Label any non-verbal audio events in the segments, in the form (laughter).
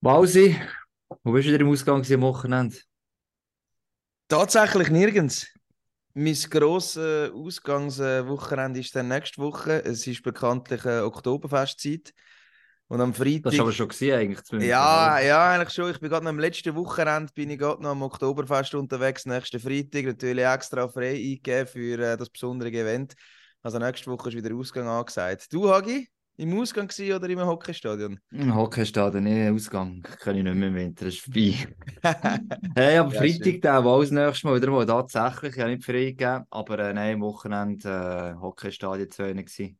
Mausi, wo bist du wieder im Ausgang am Wochenende? Tatsächlich nirgends. Mein grosses Ausgangswochenende ist dann nächste Woche. Es ist bekanntlich eine Oktoberfestzeit. Und am Freitag. Das war aber schon gesehen, eigentlich. Zumindest. Ja, ja, eigentlich schon. Ich bin gerade am letzten Wochenende bin ich gerade noch am Oktoberfest unterwegs. Nächsten Freitag natürlich extra frei eingegeben für äh, das besondere Event. Also nächste Woche ist wieder Ausgang angesagt. Du, Hagi? Im Ausgang gewesen oder im Hockeystadion? Im Hockeystadion, nee, Ausgang. Kann ich nicht mehr im Winter, ist vorbei. (laughs) hey, aber ja, Freitag dann auch das nächste Mal wieder mal tatsächlich. Ich habe nicht frei gegeben, aber äh, nein, am Wochenende äh, Hockeystadion zu gewesen.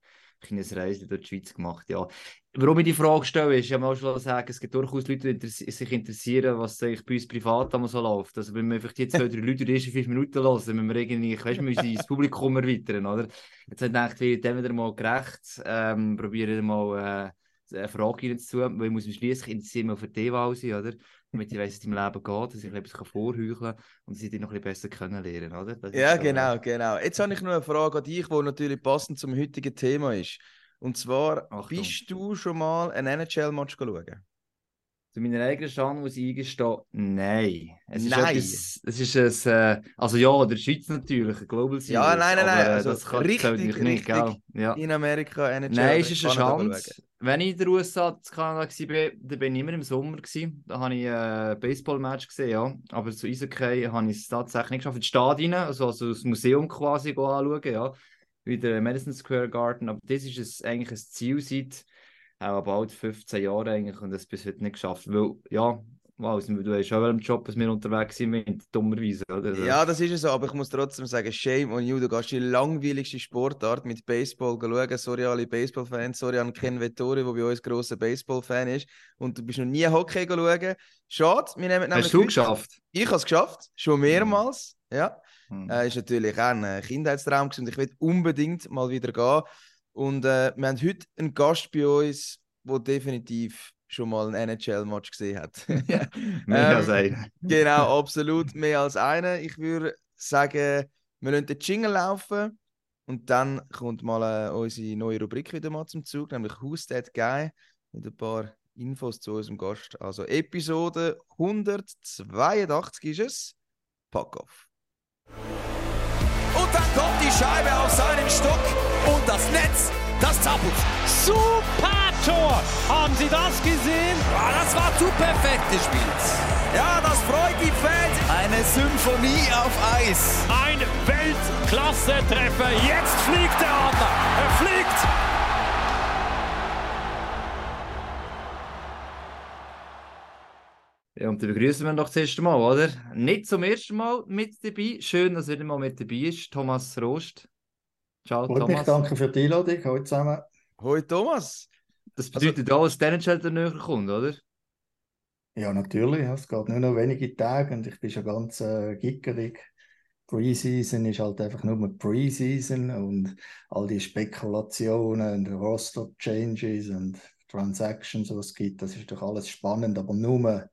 Eine Reise durch die Schweiz gemacht, ja. Warum ich die Frage stelle, ist, ich muss schon sagen, es gibt durchaus Leute, die sich interessieren, was bei uns privat immer so läuft. Also wenn wir einfach die zwei, drei Leute die ersten fünf Minuten hören, wenn wir irgendwie, weißt, wir müssen das Publikum erweitern, oder? Jetzt habe ich gedacht, wir dem wieder mal gerecht, ähm, probieren mal äh, eine Frage reinzuziehen, weil ich muss mich schliesslich interessieren für die Wahl sein, oder? Damit ich weiss, wie es im Leben geht, dass ich etwas vorheucheln kann und sie dich noch ein bisschen besser kennenlernen, oder? Das ja, genau, so, genau. Jetzt habe ich noch eine Frage an dich, die natürlich passend zum heutigen Thema ist. Und zwar, Achtung. bist du schon mal ein NHL-Match schauen? Zu meiner eigenen Schande muss ich eingestehen, nein. Es nein. Ist etwas, es ist ein, äh, also ja, der Schweiz natürlich, ein Global Series. Ja, nein, nein, nein. Äh, also das kann, richtig, richtig nicht, gell? Ja. in Amerika NHL. Nein, es ist eine Chance. Wenn ich in der USA zu Kanada war, dann bin ich immer im Sommer. Gewesen. Da habe ich ein äh, Baseball-Match gesehen, ja. Aber zu Eishockey habe ich es tatsächlich nicht geschafft. In die Stadion, also, also das Museum quasi anschauen, ja wie der Madison Square Garden. Aber das ist es eigentlich ein Ziel seit auch bald 15 Jahren eigentlich und das bis heute nicht geschafft. Weil, ja, wow, du hast auch einen Job, dass wir unterwegs sind, dummerweise. Oder? Ja, das ist es so, aber ich muss trotzdem sagen, shame on you, du gehst die langweiligste Sportart mit Baseball schauen. Sorry alle Baseball-Fans, sorry an Ken Vettori, der bei uns grosser Baseball-Fan ist. Und du bist noch nie Hockey schauen. Schade, wir nehmen Hast du geschafft? Ich habe es geschafft, schon mehrmals, ja. Mhm. Äh, ist natürlich auch ein Kindheitstraum und ich will unbedingt mal wieder gehen. Und äh, wir haben heute einen Gast bei uns, der definitiv schon mal ein NHL-Match gesehen hat. (laughs) (laughs) mehr als ähm, einen. (laughs) genau, absolut mehr als einen. Ich würde sagen, wir lassen den Jingle laufen und dann kommt mal äh, unsere neue Rubrik wieder mal zum Zug, nämlich Who's That Guy? Mit ein paar Infos zu unserem Gast. Also Episode 182 ist es. Pack off. Und dann kommt die Scheibe auf seinen Stock und das Netz, das zappelt. Super Tor! Haben Sie das gesehen? Ja, das war zu perfekt gespielt. Ja, das freut die Fans. Eine Symphonie auf Eis. Ein Weltklasse-Treffer. Jetzt fliegt der Adler. Er fliegt. Ja, und dann begrüßen wir noch das erste Mal, oder? Nicht zum ersten Mal mit dabei. Schön, dass er wieder mal mit dabei ist. Thomas Rost. Ciao, Freut Thomas. Mich, danke für die Einladung. Hallo zusammen. Hallo, Thomas. Das bedeutet also, auch, dass der näher kommt, oder? Ja, natürlich. Es geht nur noch wenige Tage und ich bin schon ganz äh, gickerig. Preseason ist halt einfach nur Preseason und all die Spekulationen und Roster-Changes und Transactions, die es gibt, das ist doch alles spannend, aber nur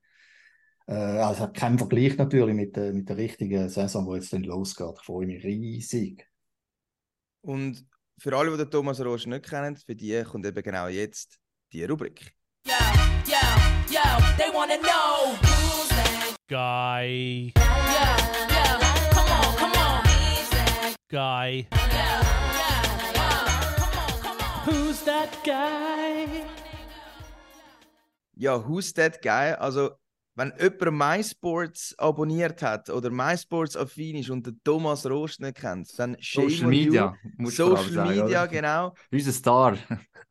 also kein Vergleich natürlich mit der, mit der richtigen Saison, wo jetzt dann losgeht. Ich freue mich riesig. Und für alle, die den Thomas Rosch nicht kennen, für die kommt eben genau jetzt die Rubrik. Yo, yo, yo, they wanna know who's that guy. Yo, yo, come on, come on. Guy. Who's that guy? Ja, who's that guy? Also wenn jemand MySports abonniert hat oder MySports affin ist und den Thomas Rost nicht kennt, dann Social Media. Social sagen, Media, oder? genau. Unser Star.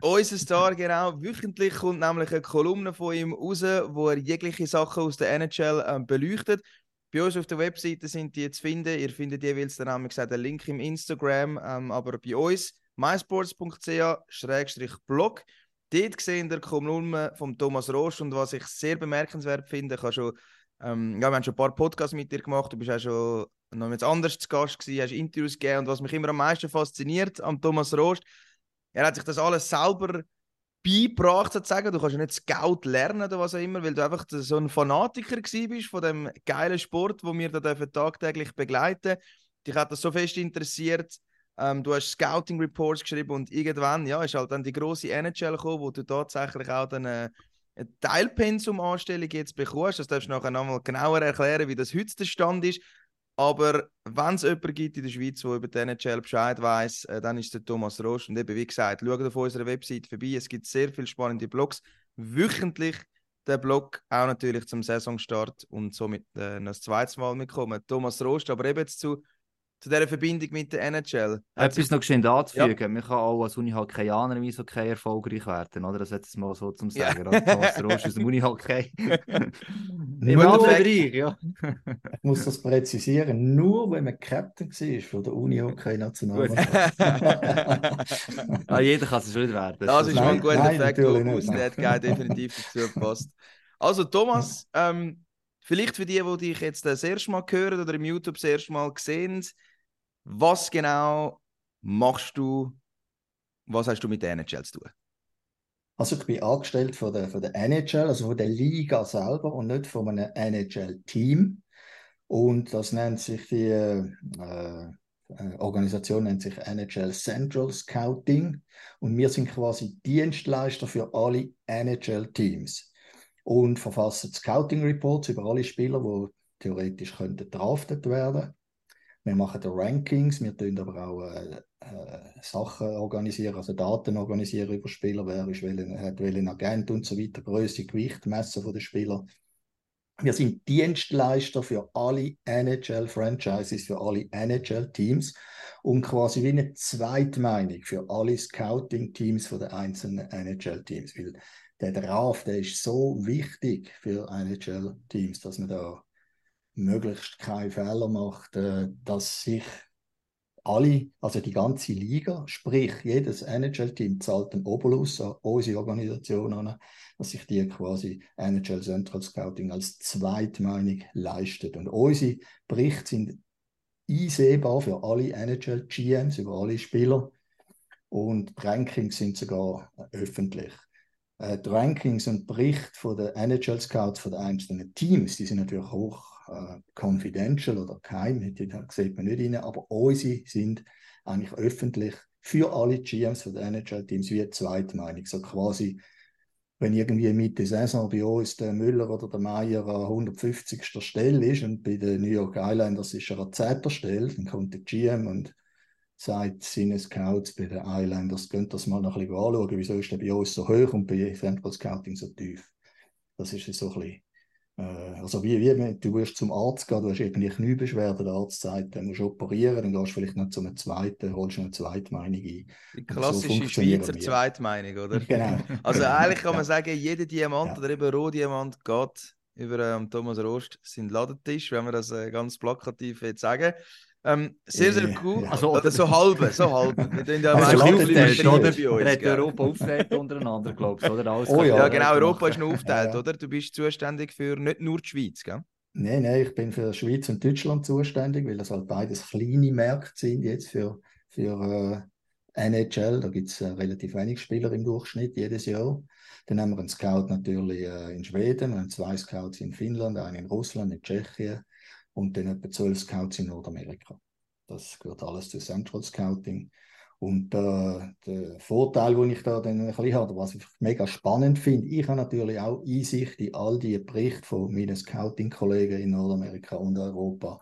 Unser Star, genau. Wöchentlich kommt nämlich eine Kolumne von ihm raus, wo er jegliche Sachen aus der NHL ähm, beleuchtet. Bei uns auf der Webseite sind die zu finden. Ihr findet jeweils den Namen gesagt, den Link im Instagram, ähm, aber bei uns mysports.ch-blog. Dort gesehen der Kolumne von Thomas Rosch und was ich sehr bemerkenswert finde, ich habe schon, ähm, ja, wir haben schon ein paar Podcasts mit dir gemacht, du bist auch schon noch mit anders zu Gast gewesen, hast Interviews gegeben und was mich immer am meisten fasziniert an Thomas Rosch, er hat sich das alles selber beigebracht, sozusagen. Du kannst ja nicht Scout lernen oder was auch immer, weil du einfach so ein Fanatiker bist von dem geilen Sport, wo wir da tagtäglich begleiten. Dich hat das so fest interessiert, ähm, du hast Scouting Reports geschrieben und irgendwann ja, ist halt dann die große NHL gekommen, wo du tatsächlich auch dann äh, eine Teilpensum-Anstellung jetzt bekommst. Das darfst du nachher nochmal genauer erklären, wie das heute der Stand ist. Aber wenn es jemanden gibt in der Schweiz, der über den NHL Bescheid weiß, äh, dann ist der Thomas Rost. Und eben, wie gesagt, schaut auf unserer Website vorbei. Es gibt sehr viele spannende Blogs. Wöchentlich der Blog auch natürlich zum Saisonstart und somit äh, noch das zweite Mal mitkommen. Thomas Rost, aber eben jetzt zu zu dieser Verbindung mit der NHL. Etwas noch geschehen anzufügen. Ja. Man kann auch als Unihockeianer im Eishockey erfolgreich werden, oder? Das jetzt mal so zum Sagen. Ja. Thomas Rosch aus dem Unihockey. (laughs) Im Bereich, ja. (laughs) ich muss das präzisieren. Nur wenn man Captain war von der Unihockey-Nationalmannschaft. (laughs) ah, jeder kann es nicht werden. Das, das ist mal ein guter nein, Fakt, der hat definitiv dazu gepasst. Also Thomas, ähm, vielleicht für die, die dich jetzt das erste Mal hören oder im YouTube das erste Mal sehen, was genau machst du? Was hast du mit der NHL zu tun? Also ich bin angestellt von der, von der NHL, also von der Liga selber und nicht von einem NHL-Team. Und das nennt sich die äh, äh, Organisation nennt sich NHL Central Scouting und wir sind quasi Dienstleister für alle NHL-Teams und verfassen Scouting Reports über alle Spieler, die theoretisch könnten draftet werden wir machen Rankings, wir tun aber auch äh, äh, Sachen organisieren, also Daten organisieren über Spieler, wer ist welchen, hat welchen Agent und so weiter, Größe, Gewicht messen von den Spielern. Wir sind Dienstleister für alle NHL-Franchises, für alle NHL-Teams und quasi wie eine Zweitmeinung für alle Scouting-Teams den einzelnen NHL-Teams. Weil der Draft, der ist so wichtig für NHL-Teams, dass man da möglichst keine Fehler macht, äh, dass sich alle, also die ganze Liga, sprich jedes NHL-Team zahlt einen Obolus an unsere Organisation an, dass sich die quasi NHL Central Scouting als Zweitmeinung leistet. Und unsere Berichte sind einsehbar für alle NHL-GMs, über alle Spieler. Und die Rankings sind sogar öffentlich. Äh, die Rankings und Berichte von den NHL Scouts von den einzelnen Teams, die sind natürlich hoch äh, confidential oder geheim, da sieht man nicht rein, aber unsere sind eigentlich öffentlich für alle GMs von den NHL-Teams wie Zweitmeinung. So quasi, wenn irgendwie Mitte Saison bei uns der Müller oder der Meier an 150. Stelle ist und bei den New York Islanders ist er an 10. Stelle, dann kommt der GM und sagt seinen Scouts bei den Islanders, könnt das mal noch ein bisschen anschauen, wieso ist der bei uns so hoch und bei Central Scouting so tief. Das ist so ein bisschen also wie, wie du wirst zum Arzt gehen, du hast irgendwie Kniebeschwerden, der Arzt sagt, du musst operieren, dann gehst du vielleicht noch zu einem zweiten, holst eine Zweitmeinung ein. Die klassische so Schweizer Zweitmeinung, oder? (laughs) Genau. (laughs) Also eigentlich kann man sagen, jeder Diamant ja. oder eben Rohdiamant geht über ähm, Thomas Rost seinen Ladentisch, wenn wir das äh, ganz plakativ jetzt sagen. Ähm, sehr, sehr cool. Ja. Also, oder so halbe, so halbe. Wir tun ja (laughs) also. Er hat Europa aufgeteilt untereinander, glaube ich, oder? Alles oh, ja. ja, genau, Europa ist noch aufgeteilt, ja, oder? Du bist zuständig für nicht nur die Schweiz, gell? Nein, nein, ich bin für Schweiz und Deutschland zuständig, weil das halt beides kleine Märkte sind jetzt für, für äh, NHL. Da gibt es äh, relativ wenig Spieler im Durchschnitt jedes Jahr. Dann haben wir einen Scout natürlich äh, in Schweden, und zwei Scouts in Finnland, einen in Russland, in Tschechien und dann etwa zwölf Scouts in Nordamerika. Das gehört alles zu Central Scouting. Und äh, der Vorteil, den ich da dann ein bisschen habe, was ich mega spannend finde, ich habe natürlich auch Einsicht in all die Berichte von meinen Scouting-Kollegen in Nordamerika und Europa.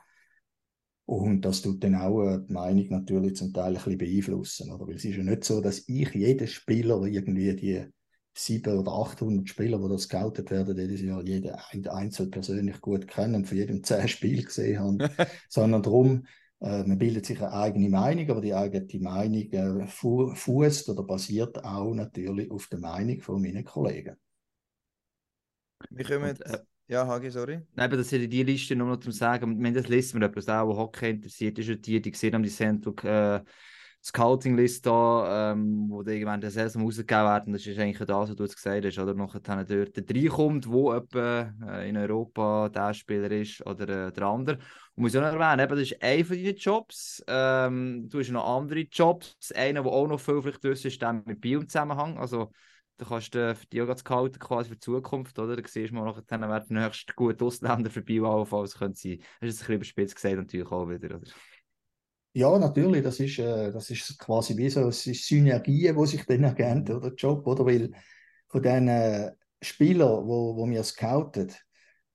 Und das tut dann auch äh, die Meinung natürlich zum Teil ein bisschen beeinflussen. Oder? Weil es ist ja nicht so, dass ich jeden Spieler irgendwie die sieben oder 800 Spieler, die da scoutet werden, jedes Jahr jeden einzeln persönlich gut kennen und für jedem (laughs) zehn Spiele gesehen haben, (laughs) sondern darum, äh, man bildet sich eine eigene Meinung, aber die eigene Meinung äh, fußt oder basiert auch natürlich auf der Meinung von meinen Kollegen. Wir kommen und, äh, ja, Hagi, sorry. Nein, aber das ist die Liste nur noch zum Sagen. Wenn das liest man etwas auch, Hockey interessiert ist, die, die gesehen haben, die Sendung Scouting-Liste da, ähm, wo die irgendwann der Saison rausgegeben werden. Das ist eigentlich das, was du jetzt gesagt hast, oder? Nachher dort reinkommt, wo etwa äh, in Europa der Spieler ist oder äh, der andere. Und muss ich noch erwähnen, eben, das ist einer von deinen Jobs. Ähm, du hast noch andere Jobs. Einer, der auch noch viel vielleicht wissen, ist der mit Bio im Zusammenhang. Also, da kannst du für die auch scouten, quasi für die Zukunft, oder? Da siehst du mal nachher, wer der nächste gute Ausländer für Bio allenfalls könnte sein. Das ist ein bisschen überspitzt gesagt natürlich auch wieder, oder? Ja, natürlich, das ist, äh, das ist quasi wie so es ist Synergien, die sich dann ergeben, oder Job, oder? Weil von diesen Spieler, wo, wo wir scouten,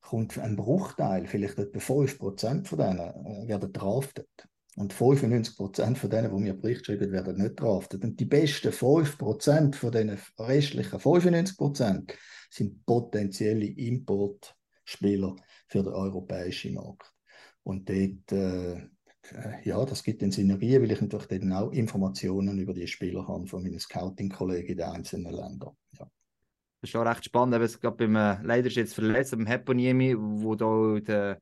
kommt ein Bruchteil, vielleicht etwa 5% von denen, äh, werden draftet. Und 95% von denen, die mir Bericht schreiben, werden nicht draftet. Und die besten 5% von den restlichen 95% sind potenzielle Importspieler für den europäischen Markt. Und dort, äh, ja, das gibt dann Synergien, weil ich natürlich dann auch Informationen über die Spieler habe von meinen Scouting-Kollegen in den einzelnen Ländern. Ja. Das ist auch recht spannend, aber es beim, äh, leider ist jetzt verletzt, beim Heponiemi, wo da der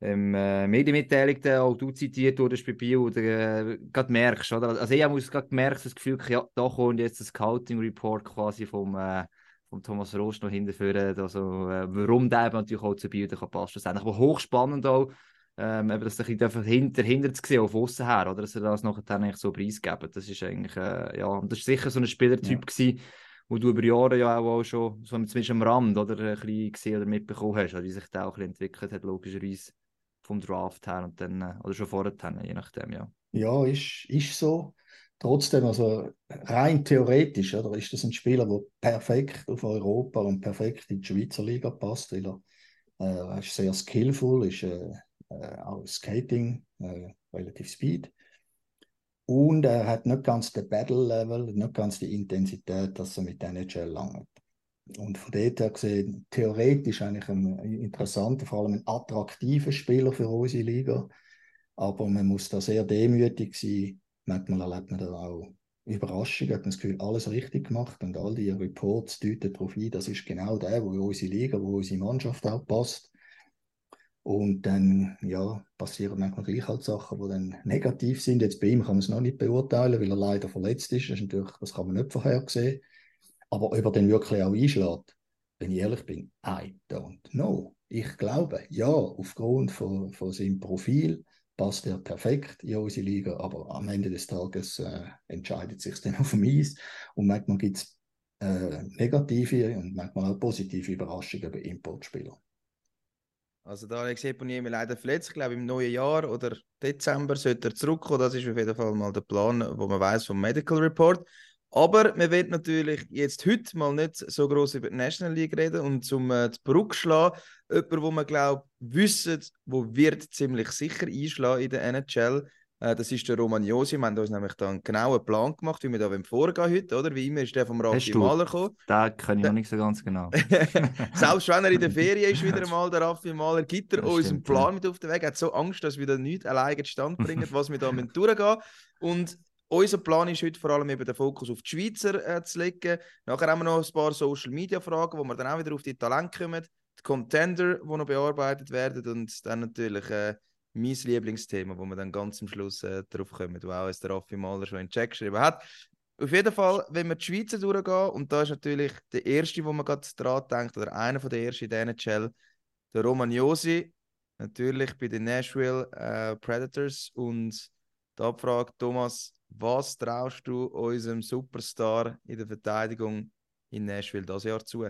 ähm, äh, Medienmitteilung auch du zitiert wurdest bei Bio, oder äh, gerade merkst, oder? Also ich habe gerade gemerkt, das Gefühl, ja, da kommt jetzt das Scouting-Report quasi vom, äh, vom Thomas Rost noch hinterführen, also äh, warum der natürlich auch zu Bio passen. Das ist aber hochspannend auch, ähm, eben, das ein bisschen hinter, hinter zu sehen, auf außen her, oder? Dass er das nachher eigentlich so preisgeben. Das ist eigentlich, äh, ja, und das ist sicher so ein Spielertyp ja. gewesen, wo du über Jahre ja auch, schon, so zumindest am Rand, oder, ein bisschen gesehen oder mitbekommen hast, oder wie sich der auch ein bisschen entwickelt hat, logischerweise vom Draft her und dann, äh, oder schon vorher, je nachdem, ja. Ja, ist, ist so. Trotzdem, also rein theoretisch, oder, ist das ein Spieler, der perfekt auf Europa und perfekt in die Schweizer Liga passt, weil er äh, ist sehr skillful, ist äh, auch Skating, äh, relativ Speed. Und er hat nicht ganz den Battle-Level, nicht ganz die Intensität, dass er mit NHL langt. Und von dort her gesehen, theoretisch eigentlich ein interessanter, vor allem ein attraktiver Spieler für unsere Liga. Aber man muss da sehr demütig sein. Manchmal erlebt man da auch Überraschungen, hat man das Gefühl, alles richtig gemacht und all die Reports deuten darauf ein, das ist genau der, wo unsere Liga, wo unsere Mannschaft auch passt. Und dann ja, passieren manchmal gleich halt Sachen, die dann negativ sind. Jetzt bei ihm kann man es noch nicht beurteilen, weil er leider verletzt ist. Das, ist natürlich, das kann man nicht vorhersehen. Aber ob er dann wirklich auch einschlägt, wenn ich ehrlich bin, I don't know. Ich glaube, ja, aufgrund von, von seinem Profil passt er perfekt in unsere Liga, aber am Ende des Tages äh, entscheidet sich dann (laughs) auf dem Eis und manchmal gibt es äh, negative und manchmal auch positive Überraschungen bei Importspielern. Also der Alex Eponiemi leider verletzt. Ich glaube, im neuen Jahr oder Dezember sollte er zurückkommen. Das ist auf jeden Fall mal der Plan, wo man weiß vom Medical Report. Aber wir werden natürlich jetzt heute mal nicht so groß über die National League reden und zum äh, die Brücke schlagen, jemand, wo man glaubt, wissen, wo wird ziemlich sicher einschlagen in der NHL, das ist der Romagnosi. Wir haben uns nämlich da einen genauen Plan gemacht, wie wir da vorgehen heute, oder? Wie immer ist der vom Raffi Mahler gekommen. Den kann ich noch nicht so ganz genau. (laughs) Selbst wenn er in der Ferien ist, wieder (laughs) einmal der Raffi Mahler, gibt er uns einen Plan ja. mit auf den Weg. Er hat so Angst, dass wir da nichts alleine Stand bringen, (laughs) was wir da durchgehen Und unser Plan ist heute vor allem eben den Fokus auf die Schweizer äh, zu legen. Nachher haben wir noch ein paar Social Media Fragen, wo wir dann auch wieder auf die Talente kommen. Die Contender, die noch bearbeitet werden und dann natürlich äh, mein Lieblingsthema, wo wir dann ganz am Schluss äh, drauf kommen, wo auch jetzt der Raffi Mahler schon in den Check geschrieben hat. Auf jeden Fall, wenn wir die Schweizer durchgehen, und da ist natürlich der erste, wo man gerade dran denkt, oder einer von der ersten in der NHL, der Romagnosi, natürlich bei den Nashville äh, Predators. Und da fragt Thomas, was traust du unserem Superstar in der Verteidigung in Nashville das Jahr zu?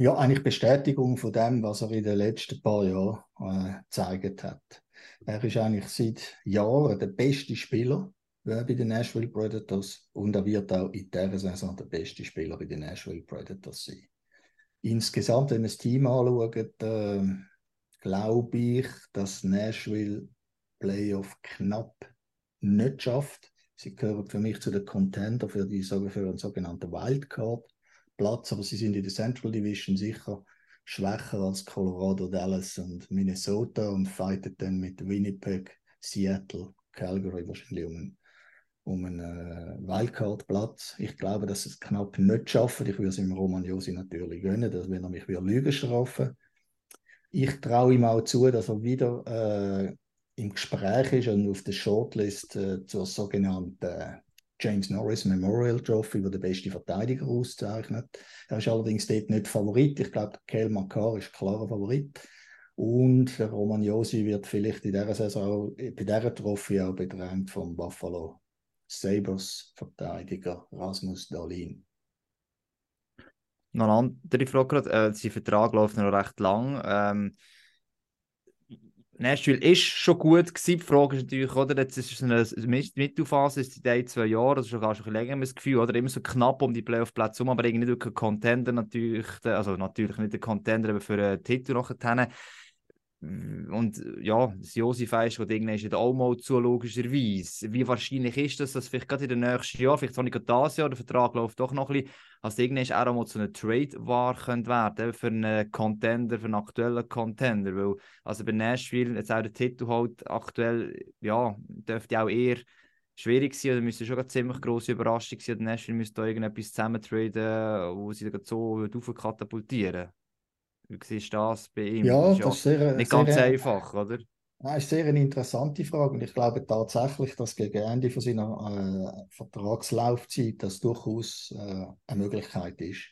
Ja, eigentlich Bestätigung von dem, was er in den letzten paar Jahren äh, gezeigt hat. Er ist eigentlich seit Jahren der beste Spieler äh, bei den Nashville Predators und er wird auch in dieser Saison der beste Spieler bei den Nashville Predators sein. Insgesamt, wenn man das Team anschaut, äh, glaube ich, dass Nashville Playoff knapp nicht schafft. Sie gehören für mich zu den Contender für, die, für sogenannten Wildcard. Platz, aber sie sind in der Central Division sicher schwächer als Colorado, Dallas und Minnesota und fighten dann mit Winnipeg, Seattle, Calgary wahrscheinlich um einen, um einen äh, Wildcard-Platz. Ich glaube, dass es knapp nicht schaffen. Ich würde es im Roman Josi natürlich gönnen, dass wenn er mich wieder Lügen strafen. Ich traue ihm auch zu, dass er wieder äh, im Gespräch ist und auf der Shortlist äh, zur sogenannten James Norris Memorial Trophy, wo der beste Verteidiger auszeichnet. Er ist allerdings dort nicht Favorit. Ich glaube, Kel Makar ist klarer Favorit. Und der Roman Josi wird vielleicht in dieser Saison, bei dieser Trophy auch bedrängt vom Buffalo Sabres Verteidiger Rasmus Dahlin. Noch eine andere Frage. Äh, sein Vertrag läuft noch recht lang. Ähm, Nashville ist schon gut gewesen. Die Frage ist natürlich, oder, jetzt ist es eine Mittelphase, ist ein, zwei Jahren, das ist schon ein länger das Gefühl, oder immer so knapp um die Playoff-Plätze herum, aber irgendwie nicht wirklich Contender natürlich, also natürlich nicht ein Contender, aber für einen Titel nachher. Und ja, das Josef ist, was irgendwann auch mal zu, logischerweise. Wie wahrscheinlich ist das, dass vielleicht gerade in den nächsten Jahren, vielleicht auch nicht das Jahr, der Vertrag läuft doch noch ein bisschen, als irgendwann auch mal zu einem Trade war könnte werden für einen Contender, für einen aktuellen Contender. Weil, also bei Nashville, jetzt auch der Titel halt aktuell, ja, dürfte auch eher schwierig sein, oder müsste schon eine ziemlich grosse Überraschung sein, Nashville müsste da irgendetwas zusammentraden, wo sie dann so katapultieren wie siehst du das bei ihm? Ja, das ist, das ist sehr, nicht sehr, ganz einfach, oder? Das ist sehr eine interessante Frage und ich glaube tatsächlich, dass gegen Ende von seiner äh, Vertragslaufzeit das durchaus äh, eine Möglichkeit ist.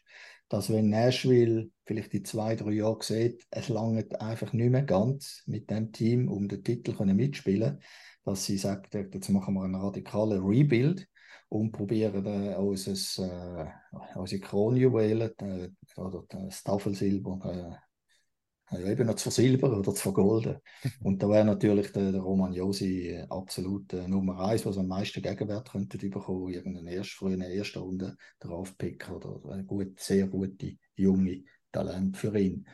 Dass wenn Nashville vielleicht in zwei, drei Jahren sieht, es langt einfach nicht mehr ganz mit dem Team, um den Titel mitspielen dass sie sagt, jetzt machen wir einen radikalen Rebuild und probieren äh, unser, äh, unsere Kronjuwelen äh, oder das Tafelsilber äh, eben noch zu versilbern oder zu vergolden. (laughs) Und da wäre natürlich der, der Roman Josi äh, absolut äh, Nummer eins, was am meisten Gegenwert könnte bekommen, irgendeinen erst frühen ersten Runde drauf picken oder eine gut, sehr gute junge Talent für ihn.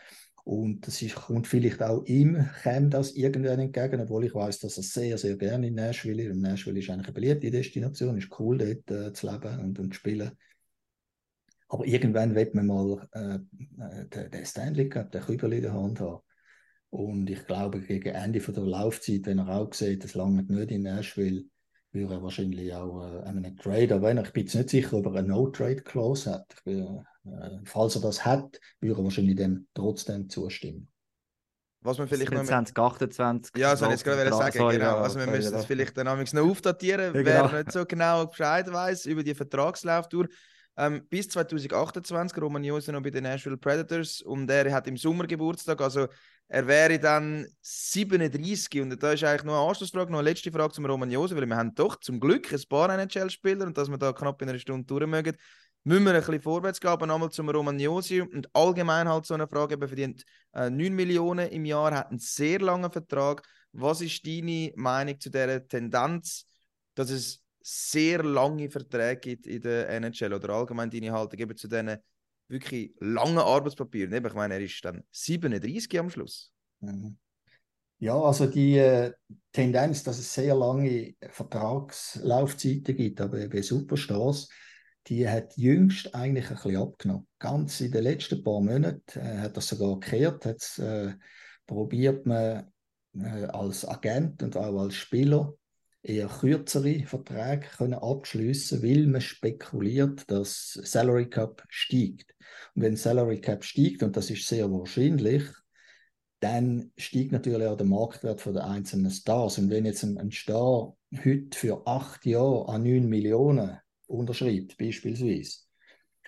Und das ist, kommt vielleicht auch ihm, käme das irgendwann entgegen, obwohl ich weiß, dass er sehr, sehr gerne in Nashville ist. Und Nashville ist eigentlich eine beliebte Destination, ist cool dort äh, zu leben und, und zu spielen. Aber irgendwann wird man mal äh, äh den, den Stanley Cup, den Kübel in der Hand haben. Und ich glaube, gegen Ende von der Laufzeit, wenn er auch sieht, das lange nicht in Nashville, würde er wahrscheinlich auch äh, einen Trade, aber ich bin jetzt nicht sicher, ob er eine No-Trade-Clause hat. Ich bin, äh, falls er das hat, würde er wahrscheinlich dem trotzdem zustimmen. Was man vielleicht noch 2028. Ja, das soll ich jetzt gerade sagen. Sorry, genau. Also wir müssen das vielleicht dann noch aufdatieren, ja, genau. wer nicht so genau Bescheid weiß über die Vertragslauftour. Ähm, bis 2028 Roman Jose noch bei den Nashville Predators und er hat im Sommer Geburtstag, also er wäre dann 37 und da ist eigentlich noch eine Anschlussfrage, noch eine letzte Frage zum Roman Jose, weil wir haben doch zum Glück ein paar NHL-Spieler und dass wir da knapp in einer Stunde durch mögen, müssen wir ein bisschen vorwärts gehen, aber nochmal zum Romagnosi und allgemein halt so eine Frage, er verdient äh, 9 Millionen im Jahr, hat einen sehr langen Vertrag. Was ist deine Meinung zu dieser Tendenz, dass es sehr lange Verträge gibt in der NHL oder allgemein deine Haltung eben zu diesen wirklich langen Arbeitspapieren? Ich meine, er ist dann 37 am Schluss. Mhm. Ja, also die äh, Tendenz, dass es sehr lange Vertragslaufzeiten gibt, aber bei Superstars, die hat jüngst eigentlich ein bisschen abgenommen. Ganz in den letzten paar Monaten äh, hat das sogar gekehrt, hat äh, probiert man äh, als Agent und auch als Spieler eher kürzere Verträge können abschließen, weil man spekuliert, dass Salary Cap steigt. Und wenn Salary Cap steigt und das ist sehr wahrscheinlich, dann steigt natürlich auch der Marktwert der einzelnen Stars. Und wenn jetzt ein, ein Star heute für acht Jahre an 9 Millionen unterschreibt, beispielsweise.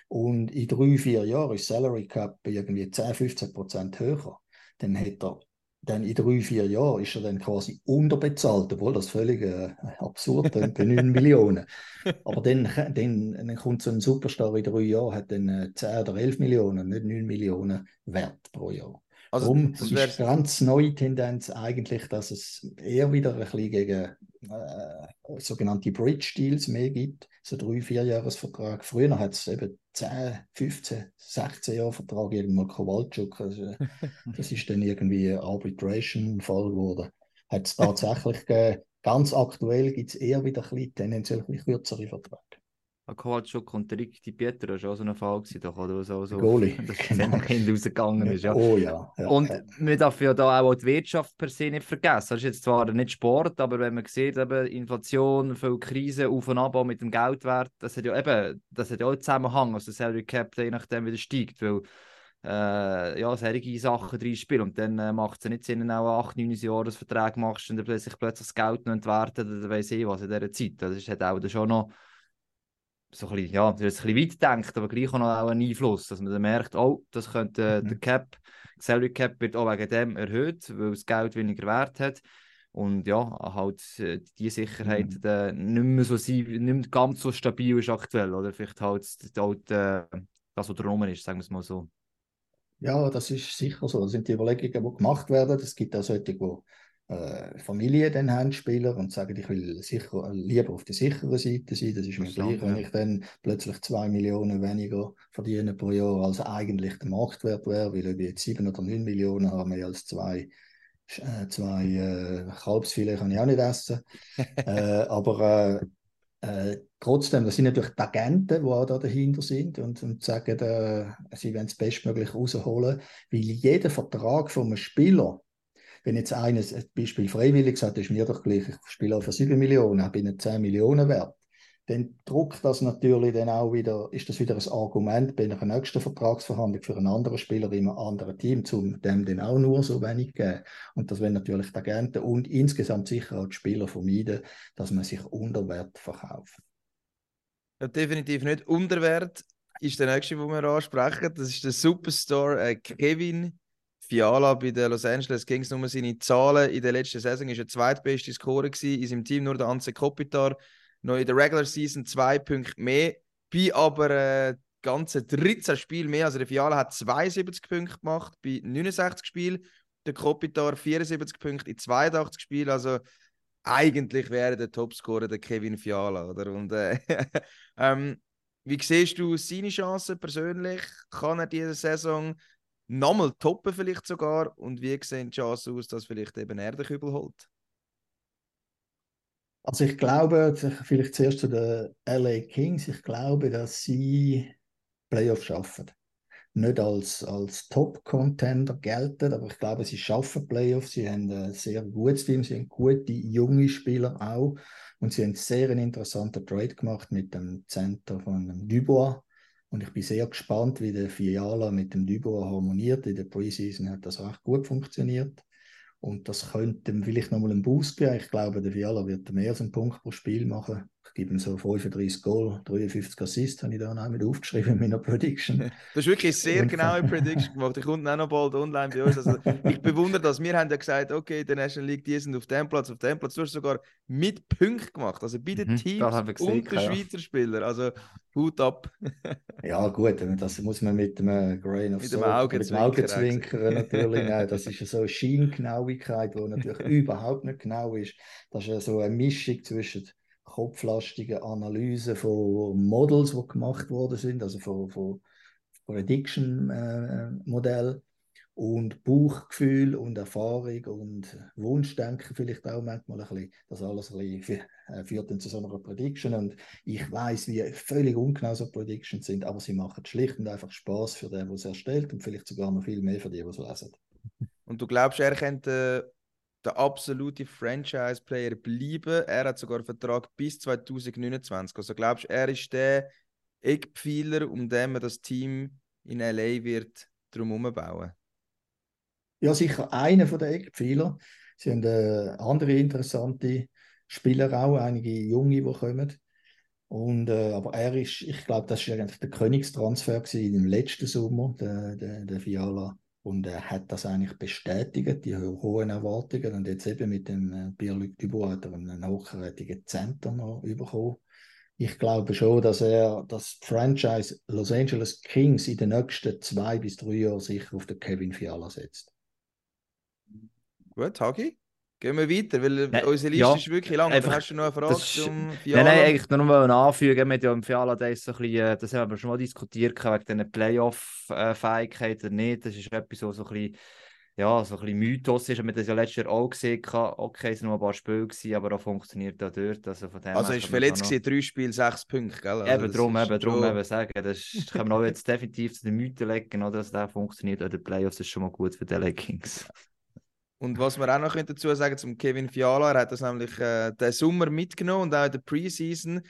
Und in drei, vier Jahren ist Salary Cap irgendwie 10, 15 Prozent höher. Dann hat er dann in drei, vier Jahren ist er dann quasi unterbezahlt, obwohl das völlig äh, absurd ist, bei 9 Millionen. Aber dann, dann, dann kommt so ein Superstar in drei Jahren, hat dann äh, 10 oder 11 Millionen, nicht 9 Millionen Wert pro Jahr. Also, Darum ist eine ganz neue Tendenz eigentlich, dass es eher wieder ein bisschen gegen äh, sogenannte Bridge-Deals mehr gibt, so drei, vier Jahresvertrag. Früher hat es eben 10, 15, 16 Jahre Vertrag irgendwo Kowalczuk. Also, (laughs) das ist dann irgendwie ein Arbitration-Fall geworden. Hat es tatsächlich gegeben. Ganz aktuell gibt es eher wieder ein bisschen tendenziell kürzere Verträge. Kovalchuk und der Rick Di Pietro war auch so ein Fall, gewesen, doch, oder? So, so, Goalie. (laughs) Dass genau. Kind rausgegangen ist. Ja. Oh ja. ja und ja. man darf ja da auch die Wirtschaft per se nicht vergessen. Das ist jetzt zwar nicht Sport, aber wenn man sieht, eben Inflation, viel Krise, Auf- und Ab mit dem Geldwert, das hat ja eben das hat ja auch einen Zusammenhang, also Salary Cap, je nachdem wieder steigt, weil äh, ja, solche Sachen drin spielen. Und dann äh, macht es nicht Sinn, wenn du auch 8, 9 Jahre Vertrag machst und dann plötzlich, plötzlich das Geld noch entwertet, oder weiss ich was in dieser Zeit. Das ist halt auch schon noch so ein bisschen, ja, ein bisschen weit denkt, aber gleich auch noch einen Einfluss, dass man dann merkt, oh, das könnte mhm. der Cap, Salary Cap wird auch wegen dem erhöht, weil das Geld weniger Wert hat. Und ja, halt äh, die Sicherheit mhm. äh, nicht mehr so sein, nicht ganz so stabil ist aktuell, oder vielleicht halt, halt äh, das, was drumherum ist, sagen wir es mal so. Ja, das ist sicher so. Das sind die Überlegungen, die gemacht werden. Es gibt auch solche, die äh, Familie dann haben, Spieler, und sagen, ich will sicher, lieber auf der sicheren Seite sein. Das ist mir gleich, wenn ich dann plötzlich zwei Millionen weniger verdiene pro Jahr, als eigentlich der Marktwert wäre, weil ob ich jetzt sieben oder neun Millionen habe, mehr als zwei äh, zwei äh, Kalbsfilet kann ich auch nicht essen. (laughs) äh, aber äh, äh, trotzdem, das sind natürlich die Agenten, die auch da dahinter sind und, und sagen, äh, sie wollen das Bestmögliche rausholen, weil jeder Vertrag von einem Spieler wenn jetzt einer ein Beispiel freiwillig sagt, ist mir doch gleich, ich spiele auch für 7 Millionen, bin ich 10 Millionen wert, dann druckt das natürlich dann auch wieder, ist das wieder ein Argument bei einer nächsten Vertragsverhandlung für einen anderen Spieler in einem anderen Team, um dem dann auch nur so wenig geben. Und das werden natürlich die Agenten und insgesamt sicher auch die Spieler vermeiden, dass man sich unter Wert verkauft. Ja, definitiv nicht. Unterwert ist der nächste, den wir ansprechen. Das ist der Superstar äh, Kevin Fiala bei den Los Angeles Kings nur seine Zahlen in der letzten Saison. Ist er zweitbeste Scorer gewesen, in seinem Team nur der Anze Kopitar, noch in der Regular Season zwei Punkte mehr, bei aber äh, ganze 13 Spielen mehr, also der Fiala hat 72 Punkte gemacht bei 69 Spielen, der Kopitar 74 Punkte in 82 Spielen, also eigentlich wäre der Topscorer der Kevin Fiala, oder? Und äh, (laughs) ähm, wie siehst du seine Chancen persönlich? Kann er diese Saison nochmal toppen vielleicht sogar? Und wie sehen die Chancen aus, dass vielleicht eben er den Kübel? Also ich glaube, vielleicht zuerst zu den LA Kings, ich glaube, dass sie Playoffs schaffen. Nicht als, als Top-Contender gelten, aber ich glaube, sie schaffen Playoffs. Sie haben ein sehr gutes Team, sie haben gute junge Spieler auch. Und sie haben sehr einen interessanten Trade gemacht mit dem Center von Dubois, und ich bin sehr gespannt, wie der Fiala mit dem Dubois harmoniert. In der Preseason hat das recht gut funktioniert. Und das könnte ihm vielleicht nochmal einen Boost geben. Ich glaube, der Fiala wird mehr als einen Punkt pro Spiel machen. Ich gebe ihm so 35 Goal, 53 Assists, habe ich da noch mit aufgeschrieben in meiner Prediction. (laughs) Du hast wirklich sehr und, genaue Prediction gemacht. Die kommt auch noch bald online bei uns. Also, (laughs) ich bewundere das. Wir haben ja gesagt, okay, der National League, die sind auf dem Platz, auf dem Platz. Du hast sogar mit Punkten gemacht. Also bei den mhm, Teams und den Schweizer Spielern. Also Hut ab. (laughs) ja, gut, das muss man mit dem Grain of mit dem Augenzwinkern natürlich nehmen. Das ist ja so eine Scheingenauigkeit, die natürlich überhaupt nicht genau ist. Das ist ja so eine Mischung zwischen kopflastigen Analysen von Models, die gemacht worden sind, also von, von Prediction-Modell äh, und Bauchgefühl und Erfahrung und Wunschdenken vielleicht auch manchmal ein bisschen. Das alles ein bisschen äh, führt dann zu so einer Prediction und ich weiß, wie völlig ungenau so Predictions sind, aber sie machen schlicht und einfach Spaß für den, der es erstellt und vielleicht sogar noch viel mehr für die, die es lesen. Und du glaubst, er könnte der absolute Franchise-Player bleiben. Er hat sogar einen Vertrag bis 2029. Also glaubst du, er ist der Eckpfeiler, um den man das Team in LA wird drum bauen? Ja, sicher einer der Eckpfeiler. Sie haben äh, andere interessante Spieler auch, einige junge, die kommen. Und, äh, aber er ist, ich glaube, das war der Königstransfer im letzten Sommer, der, der, der Fiala. Und er hat das eigentlich bestätigt, die hohen Erwartungen. Und jetzt eben mit dem äh, Pierre-Luc Dubois hat er einen hochkarätigen Center noch bekommen. Ich glaube schon, dass er das Franchise Los Angeles Kings in den nächsten zwei bis drei Jahren sicher auf den Kevin Fiala setzt. Gut, Hagi? Gehen wir weiter, weil nein, unsere Liste ja, ist wirklich lang. Einfach, hast du noch eine Frage zum Fiala? Nein, nein, eigentlich nur noch anfügen. Wir haben ja im Fiala Days so ein bisschen, äh, das haben wir schon mal diskutiert, wegen diesen Playoff-Fähigkeiten nicht. Das ist etwas, so, so ein bisschen, ja, so ein bisschen Mythos ist. Wir haben das ja letztes Jahr auch gesehen. Okay, es waren nur ein paar Spiele, gewesen, aber auch funktioniert auch dort. Also, von dem also ist verletzt gewesen, drei Spiele, sechs Punkte, gell? Also eben drum, eben drum, eben sagen. Das können wir auch jetzt definitiv zu den Mythen legen, oder, dass der funktioniert. Oder Playoffs ist schon mal gut für die LA Kings. Und was wir auch noch dazu sagen zum Kevin Fiala, er hat das nämlich äh, den Sommer mitgenommen und auch in der Preseason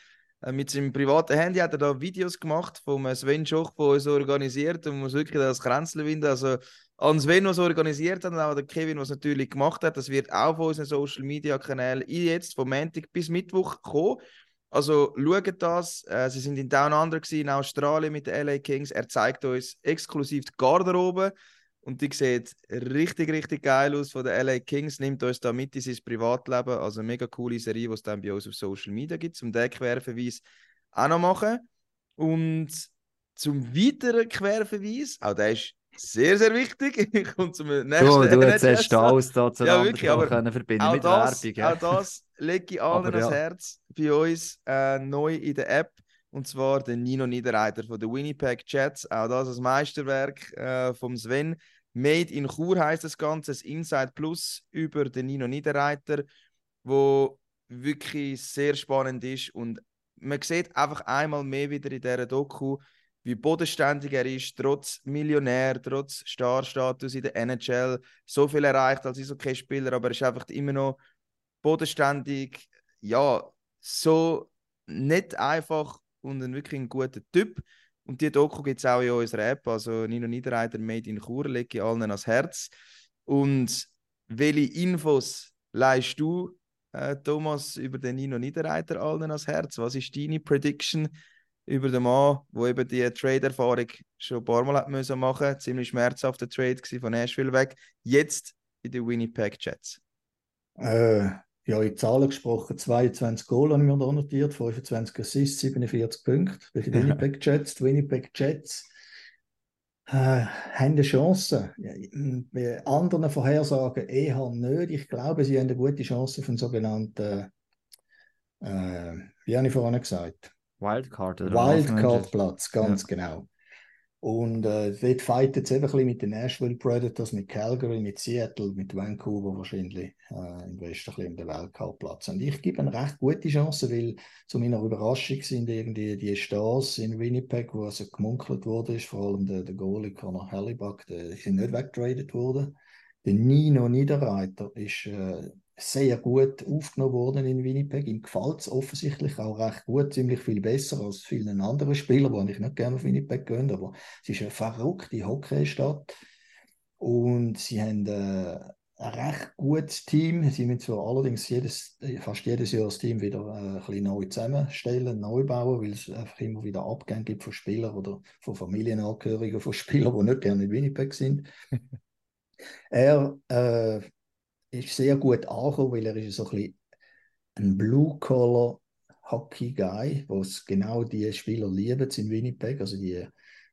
äh, mit seinem privaten Handy hat er da Videos gemacht vom Sven Schoch, der uns organisiert und muss wirklich das Kränzchen winden. Also an Sven, was organisiert hat und auch der Kevin, was natürlich gemacht hat, das wird auch von unseren Social Media Kanälen jetzt vom Montag bis Mittwoch kommen. Also schaut das. Äh, sie sind in Down Under in Australien mit den LA Kings. Er zeigt uns exklusiv die Garderobe. Und die sieht richtig, richtig geil aus von der LA Kings. Nimmt uns da mit in sein Privatleben. Also eine mega coole Serie, die es dann bei uns auf Social Media gibt, zum den Querverweis auch noch machen. Und zum weiteren Querverweis, auch der ist Sehr, sehr wichtig. (laughs) Ich komme zum nächsten Du, du erzählst alles da zueinander wirklich, aber können verbinden mit das, Werbung. ja. auch das lege ich allen Aber ans ja. Herz bei uns äh, neu in der App. Und zwar der Nino Niederreiter von den Winnipeg Jets. Auch das als Meisterwerk äh, vom Sven. Made in Chur heißt das Ganze, das Inside Plus über den Nino Niederreiter, wo wirklich sehr spannend ist. Und man sieht einfach einmal mehr wieder in dieser Doku, wie bodenständig er ist, trotz Millionär, trotz Starstatus in der NHL, so viel erreicht als Eishockey-Spieler, aber er ist einfach immer noch bodenständig, ja, so nicht einfach und ein wirklich ein guter Typ. Und die Doku gibt es auch in unserer App, also Nino Niederreiter Made in Chur, lege ich allen ans Herz. Und welche Infos leist du, äh, Thomas, über den Nino Niederreiter allen ans Herz? Was ist deine Prediction über den Mann, der eben die Trade-Erfahrung schon ein paar Mal hat müssen machen Ziemlich schmerzhafter Trade von Nashville weg. Jetzt in den Winnipeg Jets. Äh, ja, in Zahlen gesprochen, 22 Goal haben wir da notiert, 25 Assists, 47 Punkte bei den Winnipeg Jets. Die Winnipeg Jets äh, haben eine Chance. Ja, Bei anderen Vorhersagen eher nicht. Ich glaube, sie haben eine gute Chance von sogenannten, äh, wie habe ich vorhin gesagt, Wildcard Wildcard-Platz, ganz genau. Und äh, dort fightet es eben ein bisschen mit den Nashville Predators, mit Calgary, mit Seattle, mit Vancouver wahrscheinlich äh, im Westen ein um den Wildcard-Platz. Und ich gebe eine recht gute Chance, weil zu meiner Überraschung sind irgendwie die Stars in Winnipeg, wo also gemunkelt wurde, vor allem der, der Goalie Connor Hellebuck, die sind nicht weggetradet worden. Der Nino Niederreiter ist äh, sehr gut aufgenommen worden in Winnipeg. Ihm gefällt es offensichtlich auch recht gut, ziemlich viel besser als vielen anderen Spielern, die eigentlich nicht gerne auf Winnipeg gehen. Aber es ist eine verrückte Hockeystadt. Und sie haben äh, ein recht gutes Team. Sie müssen zwar allerdings jedes, fast jedes Jahr das Team wieder äh, ein bisschen neu zusammenstellen, neu bauen, weil es einfach immer wieder Abgänge gibt von Spielern oder von Familienangehörigen von Spielern, die nicht gerne in Winnipeg sind. (laughs) er äh, ist sehr gut angekommen, weil er ist so ein ein Blue-Collar Hockey-Guy, wo es genau die Spieler lieben in Winnipeg, also die,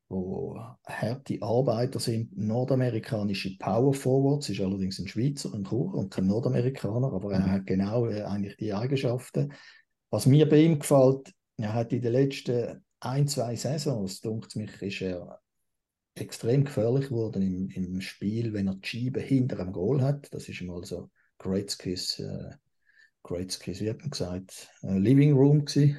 wo harte Arbeiter sind, nordamerikanische Power Forwards, ist allerdings ein Schweizer, ein Chur und kein Nordamerikaner, aber er hat genau äh, eigentlich die Eigenschaften. Was mir bei ihm gefällt, er hat in den letzten ein, zwei Saisons, dunkt mich, ist er extrem gefährlich geworden im, im Spiel, wenn er die Scheibe hinter dem Goal hat. Das ist mal so Gretzkys, äh, Gretzkys, wie hat man gesagt, äh, Living Room gewesen.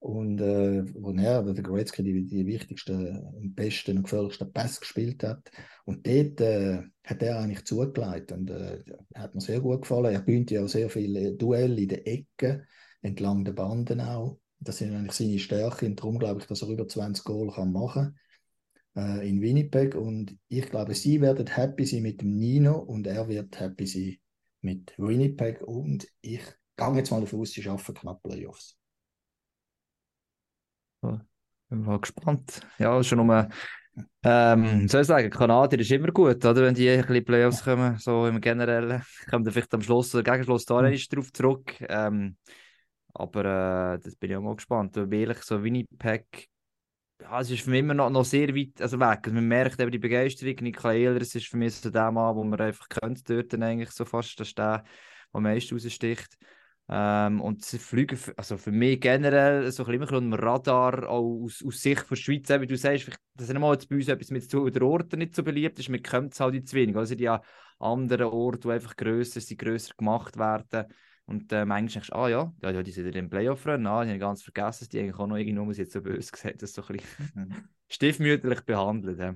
Und äh, wo er, der Gretzky, die, die wichtigsten, besten und gefährlichsten Pass gespielt hat. Und dort äh, hat er eigentlich zugelegt und äh, hat mir sehr gut gefallen. Er gewinnt ja auch sehr viele Duelle in den Ecken, entlang der Banden auch. Das sind eigentlich seine Stärken darum glaube ich, dass er über 20 Goal kann machen äh, in Winnipeg. Und ich glaube, sie werden happy sein mit dem Nino und er wird happy sein mit Winnipeg. Und ich gehe jetzt mal davon aus, sie schaffen knapp Playoffs. Bin mal gespannt. Ja, schon um, ähm, soll ich sagen, Kanadier ist immer gut, oder? Wenn die ein bisschen Playoffs kommen, so im Generellen. Kommen dann vielleicht am Schluss oder Gegenschluss da Mhm. drauf zurück. Ähm, aber äh, das bin ich auch mal gespannt. Weil ehrlich, so Winnipeg, ja, es ist für mich immer noch, noch sehr weit also weg. Also man merkt eben die Begeisterung. Nikolai Ehlers ist für mich so der Mann, wo man einfach kennt dort dann eigentlich so fast. Das ist der, der am meisten raussticht. Ähm, und sie fliegen, also für mich generell so ein bisschen immer ein Radar, auch aus, aus Sicht der Schweiz, wie du sagst, das nicht mal jetzt bei uns etwas mit zu der Ort nicht so beliebt ist, man kennt es halt zu wenig. Also die anderen Orte, die einfach grösser sind, grösser gemacht werden. Und äh, manchmal denkst du, ah ja, ja, ja die sind in den Playoff-Rennen, ah, die habe ich ganz vergessen, dass die eigentlich auch noch ich jetzt so böse gesagt, das so ein bisschen (laughs) stiefmütterlich behandelt. Ja.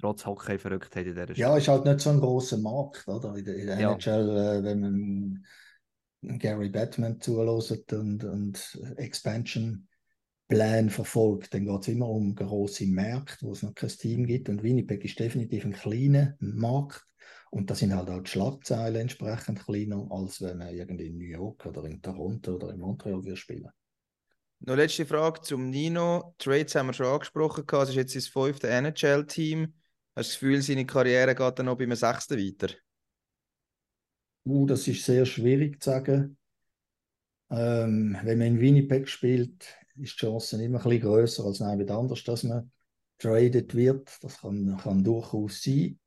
Trotz Hockey-Verrücktheit in dieser Ja, ist halt nicht so ein großer Markt, oder? In der, in der Ja. NHL, äh, wenn man Gary Batman zulässt und, und Expansion Plan verfolgt, dann geht es immer um große Märkte, wo es noch kein Team gibt. Und Winnipeg ist definitiv ein kleiner Markt. Und da sind halt auch die Schlagzeilen entsprechend kleiner, als wenn man irgendwie in New York oder in Toronto oder in Montreal würde spielen. Noch letzte Frage zum Nino. Trades haben wir schon angesprochen. Es ist jetzt sein fünfte NHL-Team. Hast du das Gefühl, seine Karriere geht dann noch beim sechsten weiter? Uh, das ist sehr schwierig zu sagen. Ähm, wenn man in Winnipeg spielt, ist die Chance immer ein bisschen grösser als neben anders, dass man traded wird. Das kann, kann durchaus sein.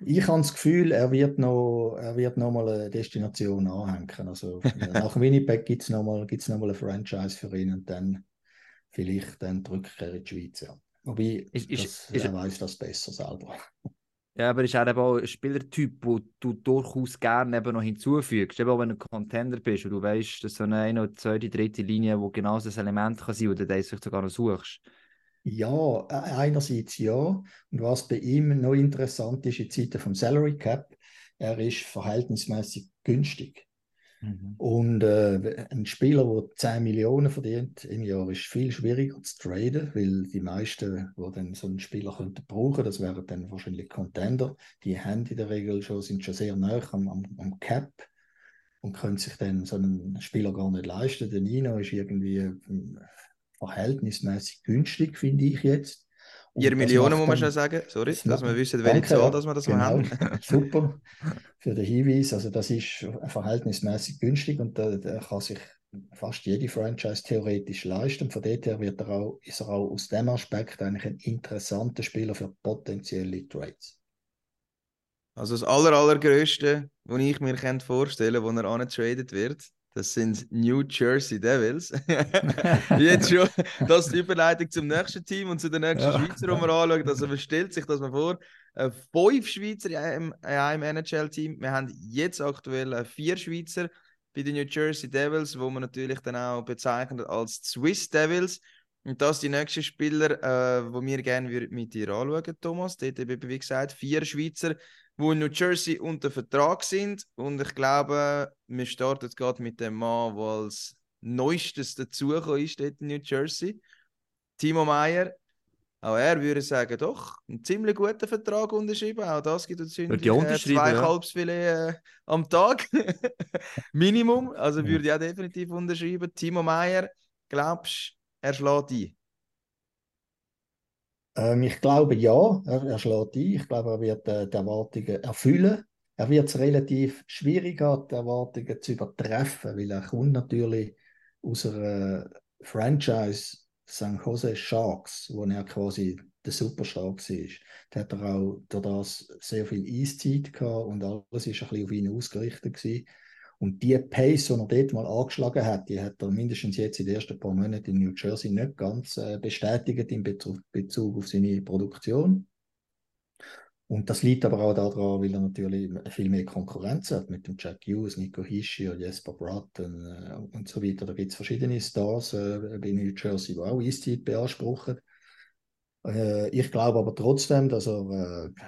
Ich habe das Gefühl, er wird noch, er wird noch mal eine Destination anhängen. Also nach (laughs) Winnipeg gibt es noch, mal, gibt's noch mal eine Franchise für ihn und dann vielleicht dann die Rückkehr in die Schweiz. Ja. Wobei, Ist- das, ist- er weiß das besser selber. Ja, aber ist er eben auch ein Spielertyp, den du durchaus gerne eben noch hinzufügst. Eben auch wenn du ein Contender bist und du weißt, dass so eine, eine zweite, dritte Linie, wo genau das Element kann sein, wo du dann vielleicht sogar noch suchst. Ja, e- einerseits ja. Und was bei ihm noch interessant ist, in Zeiten vom Salary Cap, er ist verhältnismäßig günstig. Und äh, ein Spieler, der 10 Millionen verdient im Jahr, ist viel schwieriger zu traden, weil die meisten, die dann so einen Spieler könnten brauchen, das wären dann wahrscheinlich Contender, die haben in der Regel schon, sind schon sehr nah am, am, am Cap und können sich dann so einen Spieler gar nicht leisten. Der Nino ist irgendwie ähm, verhältnismäßig günstig, finde ich jetzt. Und 4 das Millionen muss man schon sagen. Sorry, das dass wir wissen, welche Danke, Zahl dass wir das genau. haben. (laughs) (laughs) Super für den Hinweis. Also das ist verhältnismäßig günstig und da, da kann sich fast jede Franchise theoretisch leisten. Und von dort her wird er auch, ist er auch aus dem Aspekt eigentlich ein interessanter Spieler für potenzielle Trades. Also das aller, allergrößte, was ich mir könnte vorstellen wo er angetradet wird, das sind New Jersey Devils. (laughs) Jetzt schon, das ist die Überleitung zum nächsten Team und zu den nächsten Ja. Schweizer, die man anschaut. Also man stellt sich das mal vor, äh, fünf Schweizer in einem, in einem NHL-Team. Wir haben jetzt aktuell äh, vier Schweizer bei den New Jersey Devils, wo man natürlich dann auch bezeichnet als Swiss Devils. Und das sind die nächsten Spieler, äh, wo wir gerne mit dir anschauen, Thomas. Dort eben, wie gesagt, vier Schweizer, die in New Jersey unter Vertrag sind. Und ich glaube, wir starten gerade mit dem Mann, der als neuestes dazugekommen ist dort in New Jersey. Timo Meyer. Auch er würde sagen, doch, einen ziemlich guten Vertrag unterschrieben. Auch das gibt uns ich äh, zwei ja. Kalbsfilet äh, am Tag. (laughs) Minimum. Also Ja. würde ich auch definitiv unterschreiben. Timo Meyer, glaubst du, er schlägt ein? Ähm, ich glaube ja, er, er schlägt ein. Ich glaube, er wird äh, die Erwartungen erfüllen. Er wird es relativ schwierig haben, die Erwartungen zu übertreffen, weil er kommt natürlich aus einer Franchise San Jose Sharks, wo er quasi der Superstar war. Da hat er auch sehr viel Eiszeit gehabt und alles ist ein bisschen auf ihn ausgerichtet gewesen. Und die Pace, die er dort mal angeschlagen hat, die hat er mindestens jetzt in den ersten paar Monaten in New Jersey nicht ganz äh, bestätigt in Bezug, Bezug auf seine Produktion. Und das liegt aber auch daran, weil er natürlich viel mehr Konkurrenz hat mit dem Jack Hughes, Nico Hischi und Jesper Bratton äh, und so weiter. Da gibt es verschiedene Stars äh, bei New Jersey, die auch Eiszeit beanspruchen. Äh, ich glaube aber trotzdem, dass er äh,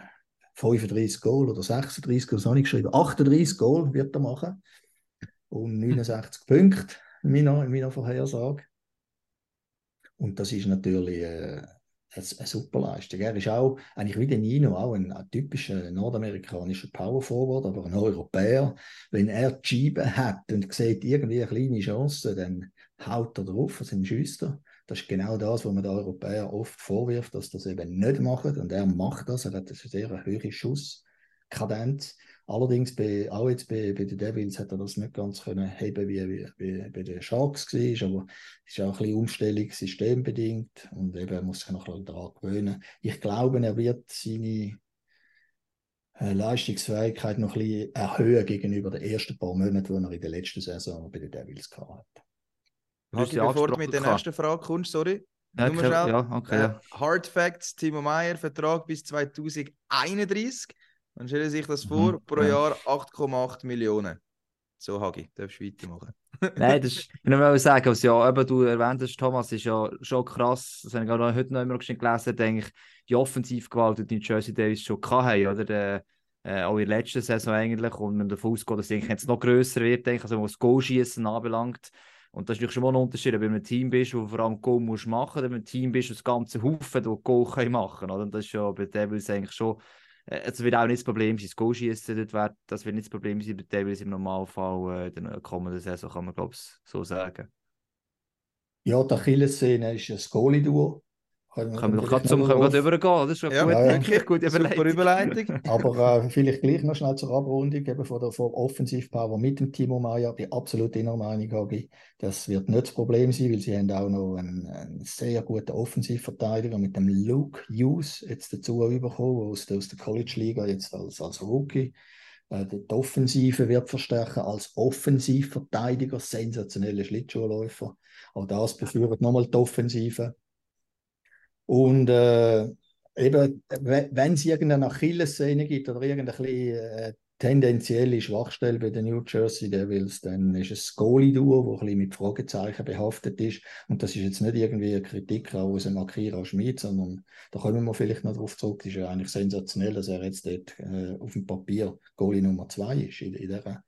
35 Goal oder 36 Goal, das habe ich geschrieben, 38 Goal wird er machen und 69 Punkte in meiner, in meiner Vorhersage. Und das ist natürlich äh, eine, eine super Leistung. Er ist auch, eigentlich wie der Nino, auch ein, ein typischer nordamerikanischer Power Forward, aber ein Europäer. Wenn er die Scheibe hat und sieht irgendwie eine kleine Chance, dann haut er drauf, also ein Schüster. Das ist genau das, was man den Europäern oft vorwirft, dass das eben nicht machen. Und er macht das. Er hat eine sehr hohe Schusskadenz. Allerdings bei, auch jetzt bei, bei den Devils hat er das nicht ganz können heben, wie, wie, wie bei den Sharks war. Aber es ist auch ein bisschen Umstellung systembedingt und eben er muss sich noch ein bisschen daran gewöhnen. Ich glaube, er wird seine äh, Leistungsfähigkeit noch ein bisschen erhöhen gegenüber den ersten paar Monaten, die er in der letzten Saison bei den Devils hast Hagi, ja bevor du mit der nächsten Frage kommst, sorry. Okay, ja, okay, Äh, ja. Hard Facts, Timo Meyer, Vertrag bis 2031. Man stelle sich das vor, Mhm, pro ja. Jahr 8,8 Millionen. So, Hagi, darfst du weitermachen. (laughs) Nein, das ist, ich will sagen, was ja eben du erwähnt hast, Thomas, ist ja schon krass. Das habe ich gerade heute noch immer gelesen, denke ich, die Offensivgewalt, die New Jersey Devils schon hatten, oder? Der, äh, auch in der letzten Saison eigentlich. Und man davon ausgeht, dass es jetzt noch grösser wird, denke ich, also was das Goalschießen anbelangt. Und das ist natürlich schon mal ein Unterschied, ob du in einem Team bist, wo vor allem Goal musst machen, oder in einem Team bist, das ganze Haufen, die Goal machen können. Und das ist ja bei Devils eigentlich schon Es wird auch nicht das Problem sein, das Goalschießen dort wird, das wird nicht das Problem sein den Devils im Normalfall äh, der kommenden Saison, kann man glaube ich so sagen. Ja, die Achillessehne ist ein Goalie-Duo. Können wir gerade zum noch können wir übergehen. Das ist schon Ja, gut, ja, wirklich gute Super Überleitung. Überleitung. (laughs) Aber äh, vielleicht gleich noch schnell zur Abrundung eben von der von Offensivpower mit dem Timo Meyer. Bin absolut inner Meinung, Hagi. Das wird nicht das Problem sein, weil sie haben auch noch einen, einen sehr guten Offensivverteidiger mit dem Luke Hughes jetzt dazu bekommen, aus der, aus der College-Liga jetzt als, als Rookie. Äh, die Offensive wird verstärken als Offensivverteidiger, sensationelle Schlittschuhläufer. Auch das befeuert nochmal die Offensive. Und äh, eben, we- wenn es irgendeine Achillessehne gibt oder irgendeine äh, tendenzielle Schwachstelle bei den New Jersey Devils, dann ist es Goalie-Duo, das ein mit Fragezeichen behaftet ist. Und das ist jetzt nicht irgendwie eine Kritik aus dem Akira Schmid, sondern da kommen wir vielleicht noch darauf zurück. Das ist ja eigentlich sensationell, dass er jetzt dort äh, auf dem Papier Goalie Nummer zwei ist in, in dieser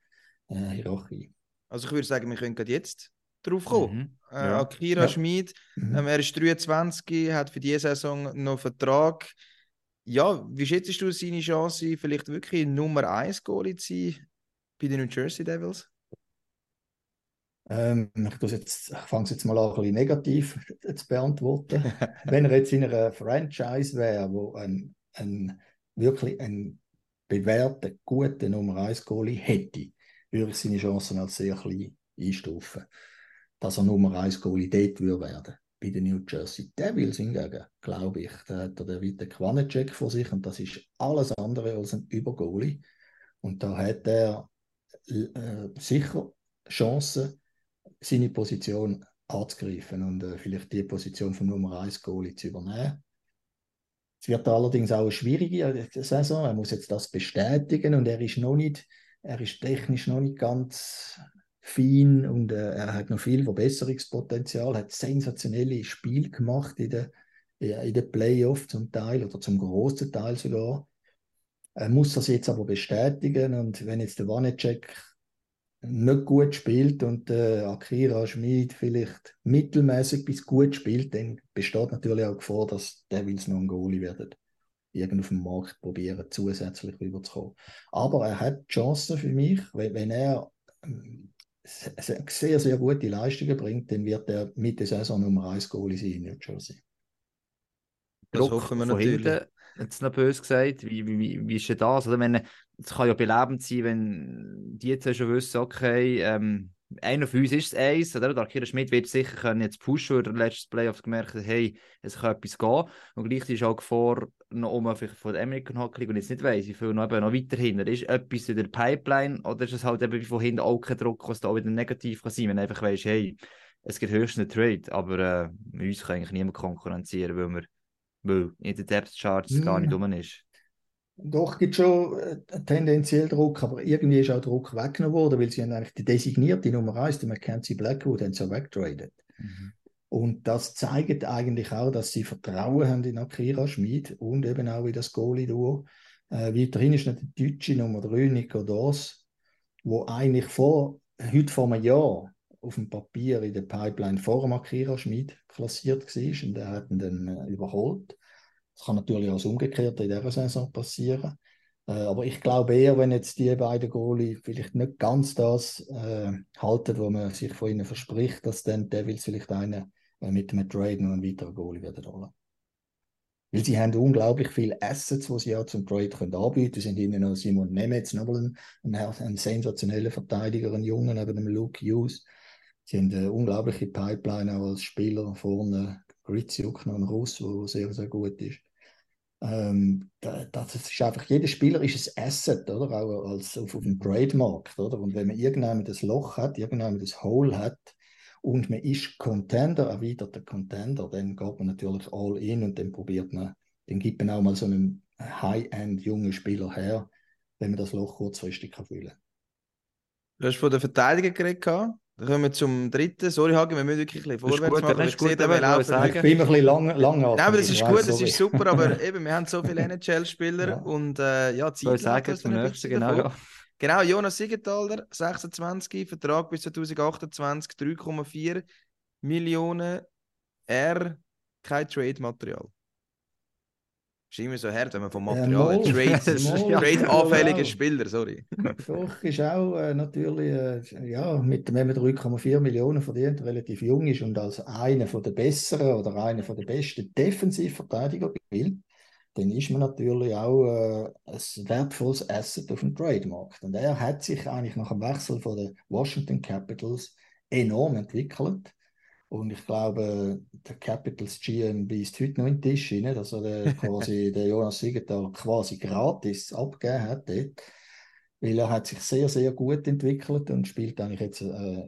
äh, Hierarchie. Also ich würde sagen, wir können gerade jetzt drauf kommen. Mhm. Äh, Ja. Akira Ja. Schmid, Mhm. ähm, er ist 23, hat für diese Saison noch Vertrag. Ja, wie schätzt du seine Chance, vielleicht wirklich Nummer 1 Goalie zu sein bei den New Jersey Devils? Ähm, ich jetzt, ich fange es jetzt mal an, ein bisschen negativ (laughs) zu beantworten. Wenn er jetzt in einer Franchise wäre, wo ein, ein wirklich ein bewährter, guter Nummer 1 Goalie hätte, würde ich seine Chancen als sehr klein einstufen. Dass er Nummer 1 Goalie dort würde werden. Bei den New Jersey Devils hingegen, glaube ich, da hat er den weiten Quancheck vor sich und das ist alles andere als ein Übergoalie. Und da hat er äh, sicher Chancen, seine Position anzugreifen und äh, vielleicht die Position von Nummer 1 Goalie zu übernehmen. Es wird allerdings auch eine schwierige Saison. Er muss jetzt das bestätigen und er ist noch nicht, er ist technisch noch nicht ganz fein und äh, er hat noch viel Verbesserungspotenzial, hat sensationelle Spiele gemacht in den in den Playoffs zum Teil oder zum großen Teil sogar. Er muss das jetzt aber bestätigen und wenn jetzt der Wanecek nicht gut spielt und äh, Akira Schmid vielleicht mittelmäßig bis gut spielt, dann besteht natürlich auch die Gefahr, dass Devils noch ein Goalie werden. Irgend auf dem Markt probieren, zusätzlich rüberzukommen. Aber er hat Chancen für mich, wenn, wenn er ähm, sehr, sehr gute Leistungen bringt, dann wird er mit der Saison Nummer 1 Goalie sein in New Jersey. Das Druck hoffen wir natürlich. hinten, jetzt noch böse gesagt, wie, wie, wie, wie ist denn das? Wenn, es kann ja belebend sein, wenn die jetzt schon wissen, okay, ähm, einer von uns ist es eins, oder? Der Akira Schmidt wird sicher können jetzt pushen, oder letztes Playoff gemerkt hat, hey, es kann etwas gehen. Und gleichzeitig ist auch Gefahr noch um von der American Hockey League, und jetzt nicht weiss, wie viel noch, eben noch weiter hinten ist. Etwas in der Pipeline, oder ist es halt eben von hinten auch kein Druck, was da auch wieder negativ kann sein, wenn einfach weißt, hey, es gibt höchstens einen Trade, aber äh, mit uns kann eigentlich niemand konkurrenzieren, weil wir weil in den Depth Charts gar nicht rum ist. Doch, gibt schon äh, tendenziell Druck, aber irgendwie ist auch Druck weggenommen worden, weil sie haben eigentlich die designierte Nummer 1, die Mackenzie Blackwood, haben sie weggetradet. Und das zeigt eigentlich auch, dass sie Vertrauen haben in Akira Schmid und eben auch in das Goalie-Duo. Äh, weiterhin ist noch der deutsche Nummer 3, Nico Dors, wo eigentlich vor, heute vor einem Jahr auf dem Papier in der Pipeline vor dem Akira Schmid klassiert war und er hat ihn dann äh, überholt. Das kann natürlich auch das Umgekehrte in dieser Saison passieren. Äh, aber ich glaube eher, wenn jetzt die beiden Goalie vielleicht nicht ganz das äh, halten, was man sich von ihnen verspricht, dass dann Devils vielleicht einen äh, mit einem Trade noch einen weiteren Goalie werden holen. Weil sie haben unglaublich viele Assets, die sie auch zum Trade können anbieten können. Sind ihnen noch Simon Nemetz, nochmal ein, ein sensationeller Verteidiger, ein Jungen neben dem Luke Hughes. Sie haben eine unglaubliche Pipeline auch als Spieler vorne. Gritzjuk noch ein Russ, der sehr, sehr gut ist. Ähm, da- das ist einfach, jeder Spieler ist ein Asset, oder? Auch als auf, auf dem Trademarkt, oder? Und wenn man irgendwann das Loch hat, irgendwann das Hole hat und man ist Contender, erweiterter Contender, dann geht man natürlich all in und dann probiert man, dann gibt man auch mal so einen High-End jungen Spieler her, wenn man das Loch kurzfristig kann füllen Du hast von der Verteidigung geredet. Dann kommen wir zum dritten. Sorry, Hagen, wir müssen wirklich ein bisschen Das vorwärts gut, machen. das Ich ist gut, sehe, da aber wir ich wollte laufen. sagen- Ich bin immer ein bisschen lang, langatmig. Nein, aber das ist ich gut, das ist super, aber (laughs) eben, wir haben so viele NHL-Spieler Ja. und äh, ja, Ich Zeit sagen, dann ein nächsten, bisschen genau. Ja. Genau, Jonas Siegenthaler, 26, Vertrag bis 2028, 3,4 Millionen. Er, kein Trade-Material. Ist immer so hart, wenn man vom Ja, Material mal. Trade. Trade (laughs) Ja, anfällige genau. Spieler, sorry. (laughs) Doch, ist auch äh, natürlich, äh, ja, mit, wenn man 3,4 Millionen verdient, relativ jung ist und als einer von der besseren oder einer von der besten Defensivverteidiger gilt, dann ist man natürlich auch äh, ein wertvolles Asset auf dem Trademarkt. Und er hat sich eigentlich nach dem Wechsel von den Washington Capitals enorm entwickelt. Und ich glaube, der Capitals GM beißt heute noch in den Tisch hinein, dass er der, (laughs) quasi der Jonas Siegenthaler quasi gratis abgegeben hat dort. Weil er hat sich sehr, sehr gut entwickelt und spielt eigentlich jetzt äh,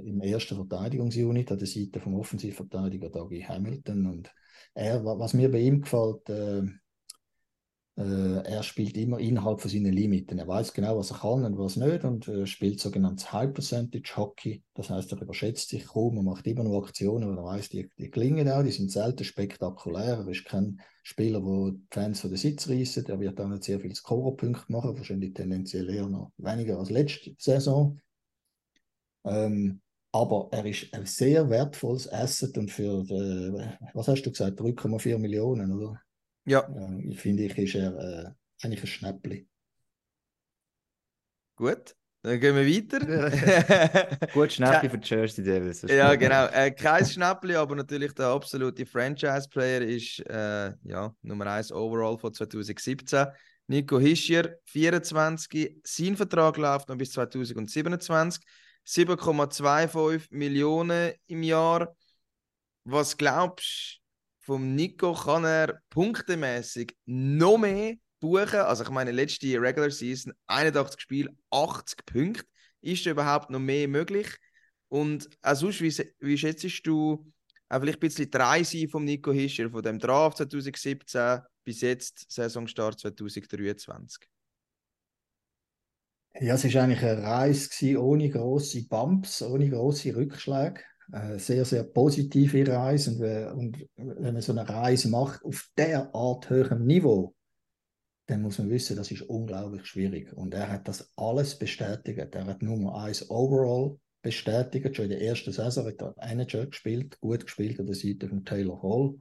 im ersten Verteidigungsunit an der Seite vom Offensivverteidiger Dougie Hamilton. Und er, wa- was mir bei ihm gefällt, äh, äh, er spielt immer innerhalb von seinen Limiten. Er weiß genau, was er kann und was nicht und äh, spielt sogenanntes High Percentage Hockey. Das heißt, er überschätzt sich kaum und macht immer nur Aktionen, weil er weiß, die, die gelingen auch, die sind selten spektakulär. Er ist kein Spieler, wo die Fans von den Sitz reissen. Er wird auch nicht sehr viele Scorerpunkte machen, wahrscheinlich tendenziell eher noch weniger als letzte Saison. Ähm, aber er ist ein sehr wertvolles Asset und für, die, was hast du gesagt, 3,4 Millionen, oder? Ja, ich finde, ich ist er äh, eigentlich ein Schnäppli. gut. Dann gehen wir weiter. (laughs) Gut, Schnäppchen für die Jersey Devils. Ja, genau. Äh, kein Schnäppli, aber natürlich der absolute Franchise-Player ist äh, ja, Nummer 1 overall von 2017. Nico Hischier, 24. Sein Vertrag läuft noch bis 2027. 7,25 Millionen im Jahr. Was glaubst du, vom Nico kann er punktemäßig noch mehr buchen? Also, ich meine, letzte Regular Season 81 Spiele, 80 Punkte. Ist da überhaupt noch mehr möglich? Und auch sonst, wie, wie schätzt du auch vielleicht ein bisschen die Reise vom Nico Hischer, von dem Draft 2017 bis jetzt, Saisonstart 2023? Ja, es war eigentlich eine Reise ohne große Bumps, ohne große Rückschläge. Eine sehr, sehr positive Reise. Und, we- und wenn man so eine Reise macht auf der Art höherem Niveau, dann muss man wissen, das ist unglaublich schwierig. Und er hat das alles bestätigt. Er hat Nummer 1 overall bestätigt. Schon in der ersten Saison hat er NHL gespielt, gut gespielt an der Seite von Taylor Hall.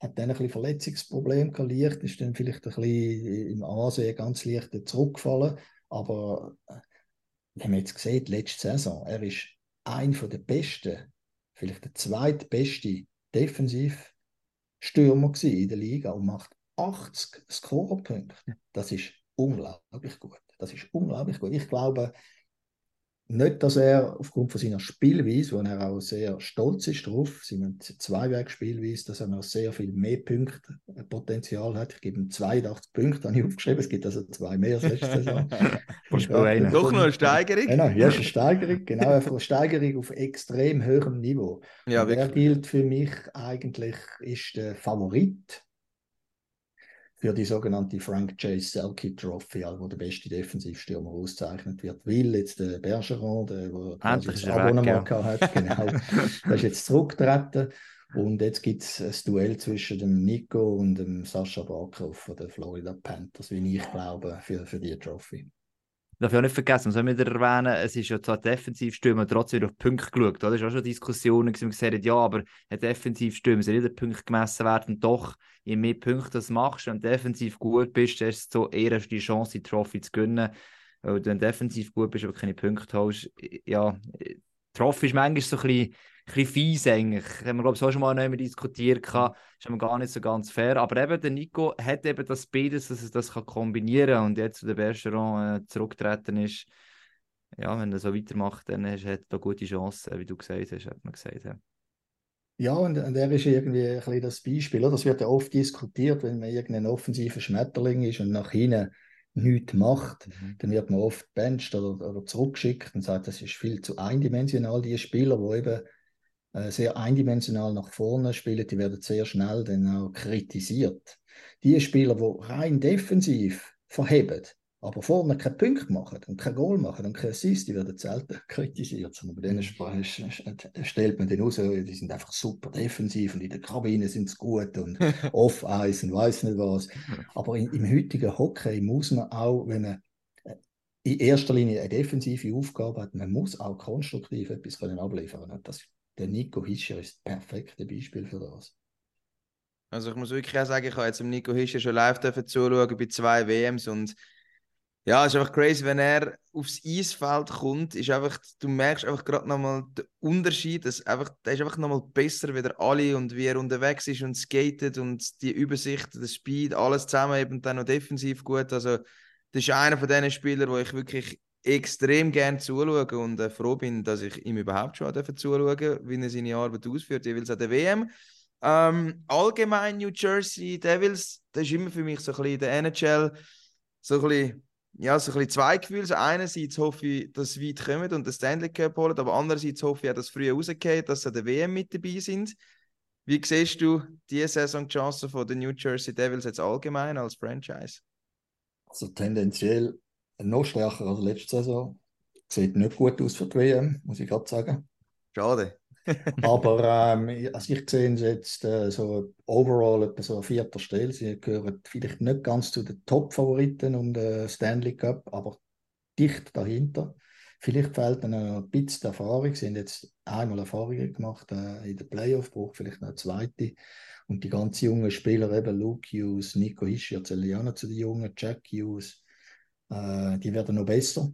Hat dann ein bisschen Verletzungsproblem gehabt, ist dann vielleicht ein bisschen im Ansehen ganz leicht zurückgefallen. Aber äh, wenn man jetzt sieht, letzte Saison, er ist ein von der besten, vielleicht der zweitbeste Defensivstürmer in der Liga und macht 80 Scorerpunkte. Das ist unglaublich gut. Das ist unglaublich gut. Ich glaube nicht, dass er aufgrund von seiner Spielweise, wo er auch sehr stolz ist drauf, seine Zweiweg-Spielweise, dass er noch sehr viel mehr Punkte äh, Potenzial hat. Ich gebe ihm 82 Punkte, habe ich aufgeschrieben. Es gibt also zwei mehr als letzte Saison. (laughs) Doch noch eine Steigerung? Genau, ja, ist eine Steigerung, genau, einfach eine Steigerung auf extrem hohem Niveau. Ja, Und er gilt für mich eigentlich, ist der Favorit für die sogenannte Frank J. Selke Trophy, also wo der beste Defensivstürmer ausgezeichnet wird. Weil jetzt der Bergeron, der ist das weg, Abonnement ja. hat, (laughs) genau, der ist jetzt zurückgetreten. Und jetzt gibt es ein Duell zwischen dem Nico und dem Sascha Barkov von den Florida Panthers, wie ich glaube, für, für die Trophy. Darf ich auch nicht vergessen, muss auch wieder erwähnen, es ist ja zwar Defensivstürmer trotzdem wieder auf Punkte geschaut. Es war auch schon Diskussionen, wo gesagt haben, ja, aber ein Defensivstürmer soll nicht der Punkt gemessen werden. Doch, je mehr Punkte du machst und defensiv gut bist, hast du eher die Chance, die Trophy zu gewinnen. Weil du, defensiv gut bist, aber keine Punkte hast, ja, Trophy ist manchmal so ein bisschen, bisschen fies eigentlich. Haben wir, glaube ich, auch schon mal noch einmal diskutiert. gehabt. Ist aber gar nicht so ganz fair. Aber eben, der Nico hat eben das beides, dass er das kann kombinieren kann. Und jetzt, wo der Bergeron äh, zurückgetreten ist, ja, wenn er so weitermacht, dann hat er da gute Chancen, wie du gesagt hast, hat man gesagt. Ja. Ja, und, und er ist irgendwie ein bisschen das Beispiel. Oder? Das wird ja oft diskutiert, wenn man irgendein offensiver Schmetterling ist und nach hinten nichts macht, Mhm. dann wird man oft benched oder, oder zurückgeschickt und sagt, das ist viel zu eindimensional. Die Spieler, die eben sehr eindimensional nach vorne spielen, die werden sehr schnell dann auch kritisiert. Die Spieler, die rein defensiv verheben, aber vorne keinen Punkt machen und kein Goal machen und kein Assist, die werden selten (laughs) kritisiert. Sondern bei denen sp- sch- stellt man den raus, die sind einfach super defensiv und in der Kabine sind sie gut und (laughs) off-Eis und weiß nicht was. (laughs) Aber in, im heutigen Hockey muss man auch, wenn man äh, in erster Linie eine defensive Aufgabe hat, man muss auch konstruktiv etwas können abliefern. Und das, der Nico Hischer ist das perfekte Beispiel für das. Also ich muss wirklich auch sagen, ich habe jetzt Nico Hischer schon live zuschauen bei zwei WMs und ja, es ist einfach crazy, wenn er aufs Eisfeld kommt, ist einfach, du merkst einfach gerade nochmal den Unterschied, dass einfach, der ist einfach nochmal besser wieder alle und wie er unterwegs ist und skatet und die Übersicht, der Speed, alles zusammen eben dann noch defensiv gut. Also das ist einer von diesen Spielern, wo ich wirklich extrem gerne zuschaue und äh, froh bin, dass ich ihm überhaupt schon zuschauen wie er seine Arbeit ausführt, jeweils an der WM. Ähm, allgemein New Jersey Devils, das ist immer für mich so ein bisschen der NHL, so ein bisschen ja, so ein bisschen zwei Gefühle. So einerseits hoffe ich, dass sie weit kommen und den Stanley Cup holen, aber andererseits hoffe ich auch, dass früher rausgeht, dass sie an der WM mit dabei sind. Wie siehst du diese Saison die Chancen von den New Jersey Devils jetzt allgemein als Franchise? Also tendenziell noch stärker als letzte Saison. Sieht nicht gut aus für die WM, muss ich gerade sagen. Schade. (laughs) Aber ähm, also ich sehe sie jetzt äh, so overall etwa so an vierter Stelle. Sie gehören vielleicht nicht ganz zu den Top-Favoriten und äh, Stanley Cup, aber dicht dahinter. Vielleicht fehlt ihnen noch ein bisschen Erfahrung. Sie haben jetzt einmal Erfahrungen gemacht äh, in der Playoff, braucht vielleicht noch eine zweite. Und die ganz jungen Spieler, eben Luke Hughes, Nico Hischier, noch zu den Jungen, Jack Hughes, äh, die werden noch besser.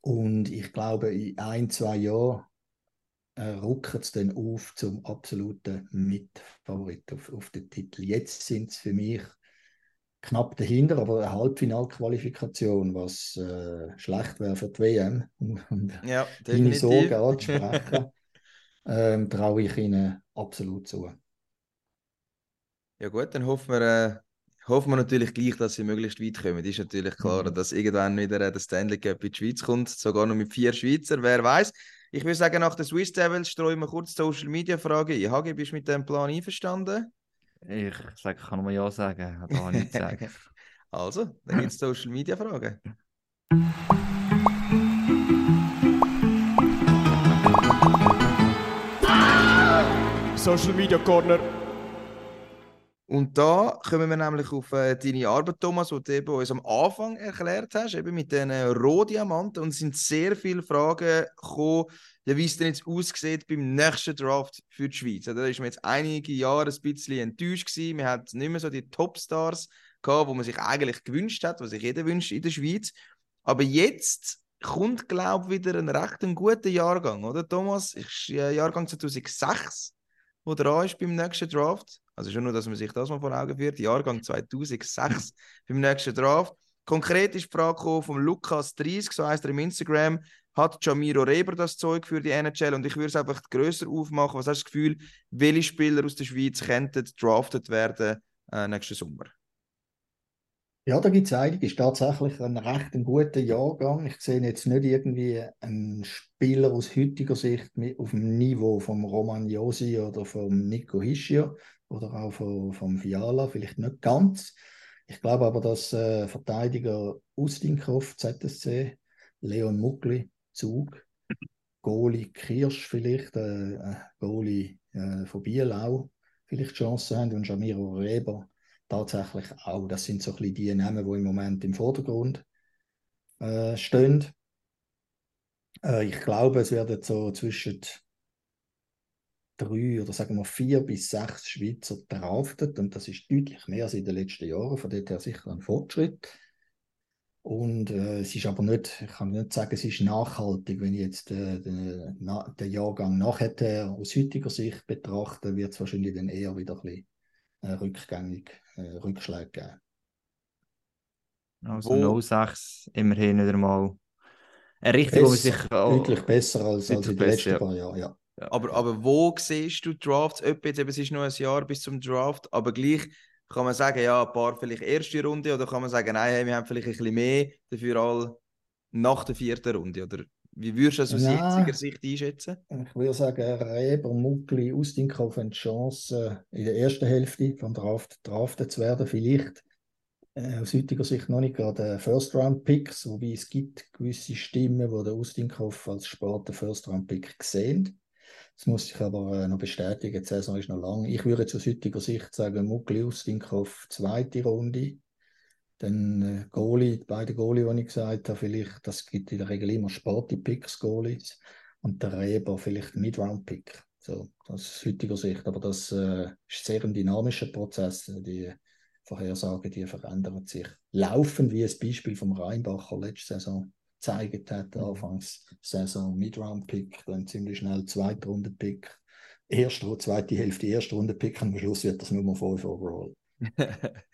Und ich glaube, in ein, zwei Jahren äh, rücken sie dann auf zum absoluten Mitfavorit auf, auf den Titel. Jetzt sind sie für mich knapp dahinter, aber eine Halbfinalqualifikation, was äh, schlecht wäre für die WM, (laughs) um ja, deine Sorgen anzusprechen, (laughs) ähm, traue ich ihnen absolut zu. Ja gut, dann hoffen wir, äh, hoffen wir natürlich gleich, dass sie möglichst weit kommen. Ist natürlich klar, mhm. dass irgendwann wieder der Stanley Cup in die Schweiz kommt, sogar noch mit vier Schweizer, wer weiß. Ich würde sagen, nach den Swiss Devils streuen wir kurz Social Media Frage. Hagi, bist du mit dem Plan einverstanden? Ich sage, kann nur Ja sagen, da kann nichts sagen. (laughs) also, dann gibt es Social Media Fragen. Social Media Corner. Und da kommen wir nämlich auf äh, deine Arbeit, Thomas, die du eben uns am Anfang erklärt hast, eben mit den Rohdiamanten. Und es sind sehr viele Fragen gekommen, ja, wie es denn jetzt aussieht beim nächsten Draft für die Schweiz. Da ist man jetzt einige Jahre ein bisschen enttäuscht gewesen. Man hat nicht mehr so die Topstars gehabt, wo man sich eigentlich gewünscht hat, was sich jeder wünscht in der Schweiz. Aber jetzt kommt, glaube ich, wieder ein recht guter Jahrgang, oder Thomas? Ist äh, Jahrgang 2006, wo dran ist beim nächsten Draft. Also schon nur, dass man sich das mal vor Augen führt. Jahrgang 2006 beim nächsten Draft. Konkret ist die Frage von Lukas 30, so heißt er im Instagram, hat Jamiro Reber das Zeug für die NHL und ich würde es einfach grösser aufmachen. Was hast du das Gefühl, welche Spieler aus der Schweiz könnten drafted werden äh, nächsten Sommer? Ja, da gibt es einige. Ist tatsächlich ein recht guter Jahrgang. Ich sehe jetzt nicht irgendwie einen Spieler aus heutiger Sicht auf dem Niveau von Roman Josi oder von Nico Hischier oder auch von, vom Fiala, vielleicht nicht ganz. Ich glaube aber, dass äh, Verteidiger Ustinkov, ZSC, Leon Muckli, Zug, Goli Kirsch vielleicht, äh, äh, Goli äh, von Bielau vielleicht Chancen haben und Jamiro Reber tatsächlich auch. Das sind so ein bisschen die Namen, die im Moment im Vordergrund äh, stehen. Äh, ich glaube, es werden so zwischen drei oder sagen wir vier bis sechs Schweizer draftet und das ist deutlich mehr als in den letzten Jahren, von dort her sicher ein Fortschritt. Und äh, es ist aber nicht, ich kann nicht sagen, es ist nachhaltig, wenn ich jetzt äh, den, na, den Jahrgang nachher aus heutiger Sicht betrachte, wird es wahrscheinlich dann eher wieder ein bisschen äh, rückgängig, äh, Rückschläge geben. Also Wo, 06 immerhin wieder mal eine Richtung, wo man sich... Deutlich besser als, als in den letzten ja. paar Jahren, ja. Aber, aber wo siehst du Drafts? Jetzt, eben, es ist noch ein Jahr bis zum Draft, aber gleich kann man sagen, ja, ein paar vielleicht erste Runde oder kann man sagen, nein, hey, wir haben vielleicht ein bisschen mehr dafür all nach der vierten Runde? Oder wie würdest du das aus ja, jetziger Sicht einschätzen? Ich würde sagen, Reber, Muckli, Austinkov haben die Chance, in der ersten Hälfte vom Draft draftet zu werden. Vielleicht äh, aus heutiger Sicht noch nicht gerade First-Round-Picks, wobei es gibt gewisse Stimmen, die der Austinkov als später First-Round-Pick sehen. Das muss ich aber äh, noch bestätigen. Die Saison ist noch lang. Ich würde aus heutiger Sicht sagen, Muckli Ustinkov, zweite Runde. Dann äh, Goalie, beide Goalie, die ich gesagt habe, vielleicht, das gibt in der Regel immer Sporty-Picks, Goalies. Und der Reber vielleicht Mid-Round-Pick. So, aus heutiger Sicht. Aber das äh, ist sehr ein dynamischer Prozess. Die Vorhersagen, die verändern sich laufend, wie das Beispiel vom Rheinbacher letzte Saison gezeigt hat. Mhm. Anfangs Saison Mid-Round-Pick, dann ziemlich schnell Zweitrunde-Pick, erste, zweite Hälfte, erste Runde-Pick und am Schluss wird das Nummer 5 overall. (laughs)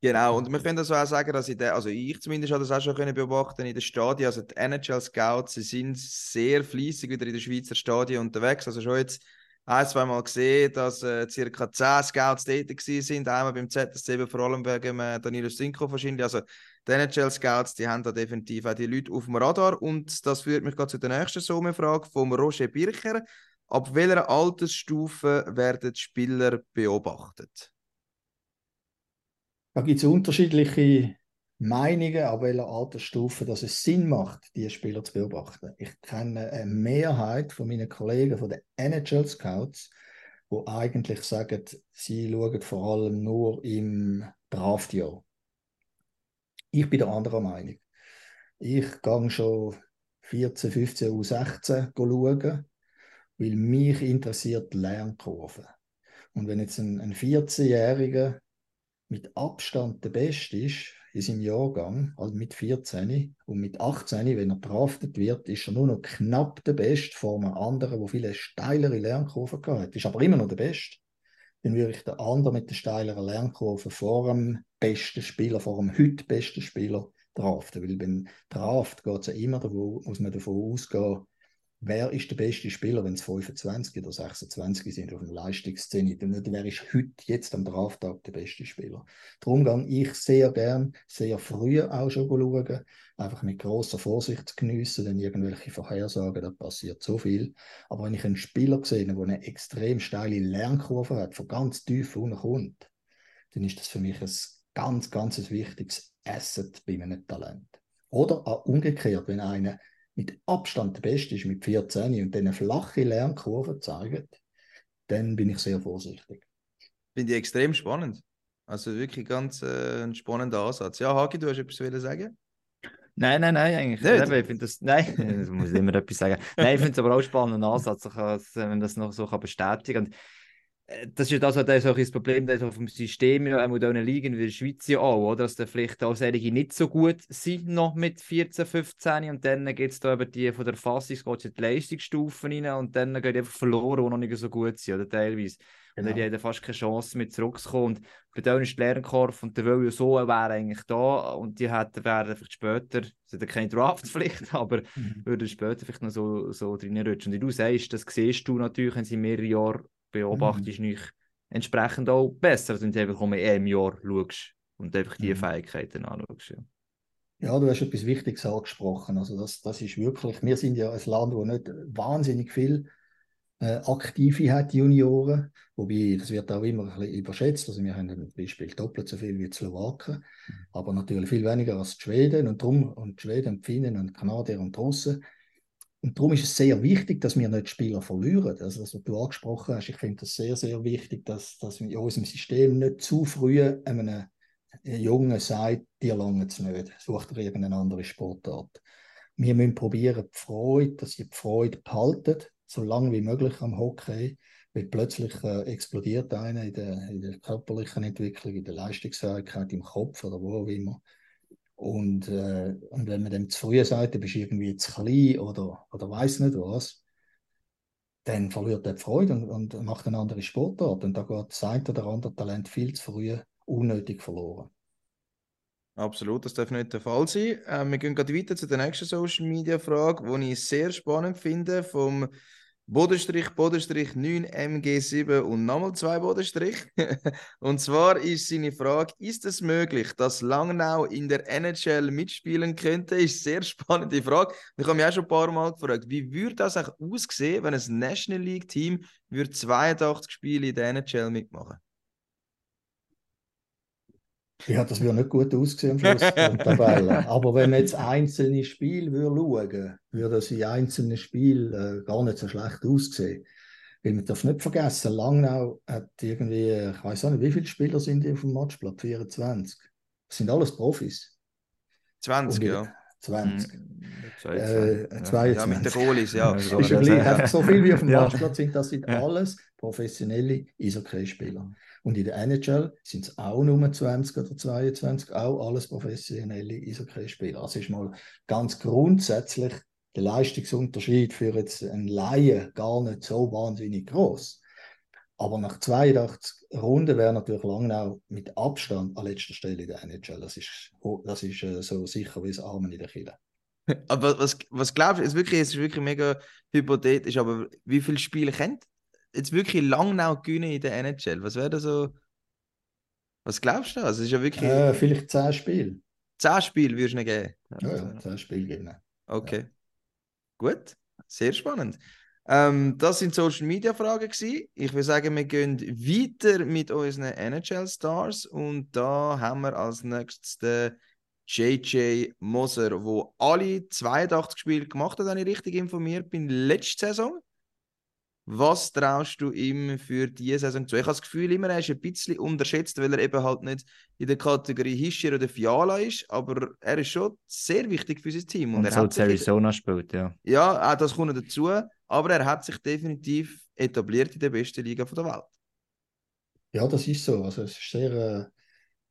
genau, und wir können das auch sagen, dass ich, der, also ich zumindest habe das auch schon können beobachten in den Stadien, also die NHL-Scouts, sie sind sehr fließig wieder in den Schweizer Stadien unterwegs, also schon jetzt ein, zwei Mal gesehen, dass äh, circa 10 Scouts tätig sind, einmal beim ZSC, vor allem wegen äh, Danilo Stinko wahrscheinlich, also die NHL-Scouts, die haben da definitiv auch die Leute auf dem Radar und das führt mich gerade zu der nächsten Sommerfrage vom Roger Bircher. Ab welcher Altersstufe werden Spieler beobachtet? Da gibt es unterschiedliche Meinungen, ab welcher Altersstufe dass es Sinn macht, diese Spieler zu beobachten. Ich kenne eine Mehrheit von meinen Kollegen von den NHL Scouts, die eigentlich sagen, sie schauen vor allem nur im Draftjahr. Ich bin der anderer Meinung. Ich gehe schon 14, 15, U16 schauen, weil mich interessiert die Lernkurve. Und wenn jetzt ein, ein 14-Jähriger mit Abstand der Beste ist in seinem Jahrgang, also mit 14 und mit 18, wenn er draftet wird, ist er nur noch knapp der Beste vor einem anderen, der viele steilere Lernkurven hat. Ist aber immer noch der Beste. Dann würde ich den anderen mit der steileren Lernkurve vor dem besten Spieler, vor dem heute besten Spieler draften. Weil beim Draft geht es ja immer davon, muss man davon ausgehen, wer ist der beste Spieler, wenn es 25 oder 26 sind auf dem Leistungszenit und nicht, wer ist heute, jetzt am Drafttag der beste Spieler. Darum gehe ich sehr gern, sehr früh auch schon schauen, einfach mit großer Vorsicht zu geniessen, denn irgendwelche Vorhersagen, da passiert so viel. Aber wenn ich einen Spieler sehe, der eine extrem steile Lernkurve hat, von ganz tief unten kommt, dann ist das für mich ein ganz, ganz wichtiges Asset bei einem Talent. Oder auch umgekehrt, wenn einer mit Abstand der Beste ist mit 14 und dann eine flache Lernkurve zeigt, dann bin ich sehr vorsichtig. Finde ich extrem spannend. Also wirklich ganz äh, ein spannender Ansatz. Ja, Hagi, du hast etwas zu sagen? Nein, nein, nein, eigentlich nicht. Ich finde das, nein, (laughs) das muss ich immer etwas sagen. Nein, ich finde es aber auch einen spannenden Ansatz, wenn man das noch so bestätigen kann das ist ja das, was so das Problem das auf dem System ja auch in Ligen wie der Schweiz ja auch, oder? dass da vielleicht auch solche nicht so gut sind noch mit 14, 15 und dann geht es da über die von der Fassung in die Leistungsstufen rein und dann geht einfach verloren, die noch nicht so gut sind, oder teilweise. Genau. Und die haben fast keine Chance mit zurückzukommen. Und bei denen ist die Lernkurve und der Will ja so wäre eigentlich da und die hätten, wären vielleicht später, sie hätten keine Draftpflicht, (laughs) aber mhm. würden später vielleicht noch so, so reinrutschen. Und wie du sagst, das siehst du natürlich, wenn sie mehrere Jahre beobachtest, mhm. nicht entsprechend auch besser, wenn du einfach um ein Jahr schaust und einfach die mhm. Fähigkeiten anschaust. Ja. Ja, du hast etwas Wichtiges angesprochen. Also das, das ist wirklich, wir sind ja ein Land, wo nicht wahnsinnig viel äh, Aktive hat, Junioren. Wobei, das wird auch immer ein bisschen überschätzt. Also wir haben zum Beispiel doppelt so viel wie die Slowaken, mhm. aber natürlich viel weniger als die Schweden. Und darum, und die Schweden, die Finnen und die Kanadier und die Russen, und darum ist es sehr wichtig, dass wir nicht Spieler verlieren. Also, was du angesprochen hast, ich finde das sehr, sehr wichtig, dass, dass wir in unserem System nicht zu früh einem Jungen sagt, dir langt es nicht, such dir irgendeine andere Sportart. Wir müssen probieren, die Freude, dass sie die Freude behalten, so lange wie möglich am Hockey, weil plötzlich äh, explodiert einer in der, in der körperlichen Entwicklung, in der Leistungsfähigkeit, im Kopf oder wo auch immer. Und, äh, und wenn man dem zu früh sagt, du bist irgendwie zu klein oder, oder weiß nicht was, dann verliert er die Freude und, und macht eine andere Sportart. Und da geht das eine oder andere Talent viel zu früh unnötig verloren. Absolut, das darf nicht der Fall sein. Äh, wir gehen gerade weiter zu der nächsten Social Media Frage, die ich sehr spannend finde, vom Bodenstrich, Bodenstrich 9 MG7 und nochmal zwei Bodenstrich. (laughs) und zwar ist seine Frage, ist es möglich, dass Langnau in der NHL mitspielen könnte? Ist eine sehr spannende Frage. Ich habe mich auch schon ein paar Mal gefragt, wie würde das auch aussehen, wenn ein National League Team 82 Spiele in der NHL mitmachen ja, das würde nicht gut aussehen am Schluss der Tabelle. (laughs) Aber wenn man jetzt einzelne Spiele würde schauen würde, das in einzelnen Spielen äh, gar nicht so schlecht aussehen. Weil man darf nicht vergessen, Langnau hat irgendwie, ich weiß auch nicht, wie viele Spieler sind auf dem Matchblatt? 24. Das sind alles Profis. 20, ja. 20. Mhm. Äh, Ja. 22. Ja, mit den Goalies, ja. (laughs) Ist so. viel wie auf dem (laughs) Ja. Marktplatz sind, das sind alles professionelle Eishockey-Spieler. Und in der NHL sind es auch nur 20 oder 22, auch alles professionelle Eishockey-Spieler. Also ist mal ganz grundsätzlich der Leistungsunterschied für jetzt einen Laien gar nicht so wahnsinnig groß. Aber nach 82 Runden wäre natürlich Langnau mit Abstand an letzter Stelle in der NHL. Das ist, das ist äh, so sicher wie das Armen in der Kille. Aber was, was glaubst du, es, wirklich, es ist wirklich mega hypothetisch, aber wie viele Spiele kennt jetzt wirklich Langnau gewinnen in der NHL? Was wäre da so. Was glaubst du? Also, ist ja wirklich. Äh, vielleicht 10 Spiele. 10 Spiele würdest du nicht geben. Ja, ja, 10 Spiele gewinnen. Okay. Gut. Sehr spannend. Ähm, das sind Social Media Fragen gewesen. Ich würde sagen, wir gehen weiter mit unseren NHL Stars und da haben wir als nächstes den JJ Moser, wo alle 82 Spiele gemacht hat, wenn ich richtig informiert bin, letzte Saison. Was traust du ihm für diese Saison zu? Ich habe das Gefühl, immer er ist ein bisschen unterschätzt, weil er eben halt nicht in der Kategorie Hischier oder Fiala ist, aber er ist schon sehr wichtig für sein Team. Und er so hat zu sich Arizona spielt, ja. ja, auch das kommt dazu, aber er hat sich definitiv etabliert in der besten Liga von der Welt. Ja, das ist so. Also es ist sehr,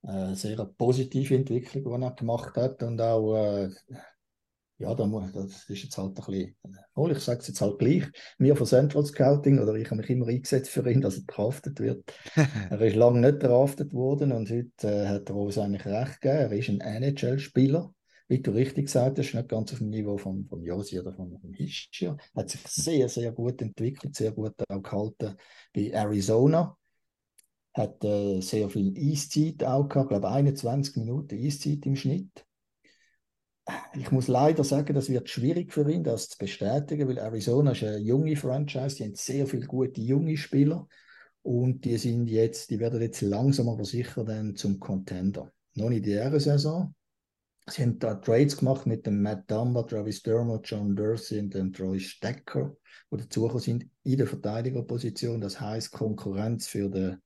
äh, äh, sehr eine positive Entwicklung, die er gemacht hat und auch, äh, ja, da muss, das ist jetzt halt ein bisschen, oh, ich sage es jetzt halt gleich, wir von Central Scouting, oder ich habe mich immer eingesetzt für ihn, dass er draftet wird. (laughs) er ist lange nicht draftet worden und heute äh, hat er uns eigentlich recht gegeben. Er ist ein NHL-Spieler. Wie du richtig gesagt hast, nicht ganz auf dem Niveau von, von Josi oder von, von Hischier. Hat sich sehr, sehr gut entwickelt, sehr gut auch gehalten bei Arizona hat äh, sehr viel Eiszeit auch gehabt, glaube 21 Minuten Eiszeit im Schnitt. Ich muss leider sagen, das wird schwierig für ihn, das zu bestätigen, weil Arizona ist eine junge Franchise, die haben sehr viele gute junge Spieler und die sind jetzt, die werden jetzt langsam aber sicher dann zum Contender. Noch nicht dieser Saison. Sie haben da Trades gemacht mit dem Matt Dumba, Travis Dermott, John Dursey und dem Troy Stecker, die dazugekommen sind in der Verteidigerposition. Das heißt Konkurrenz für den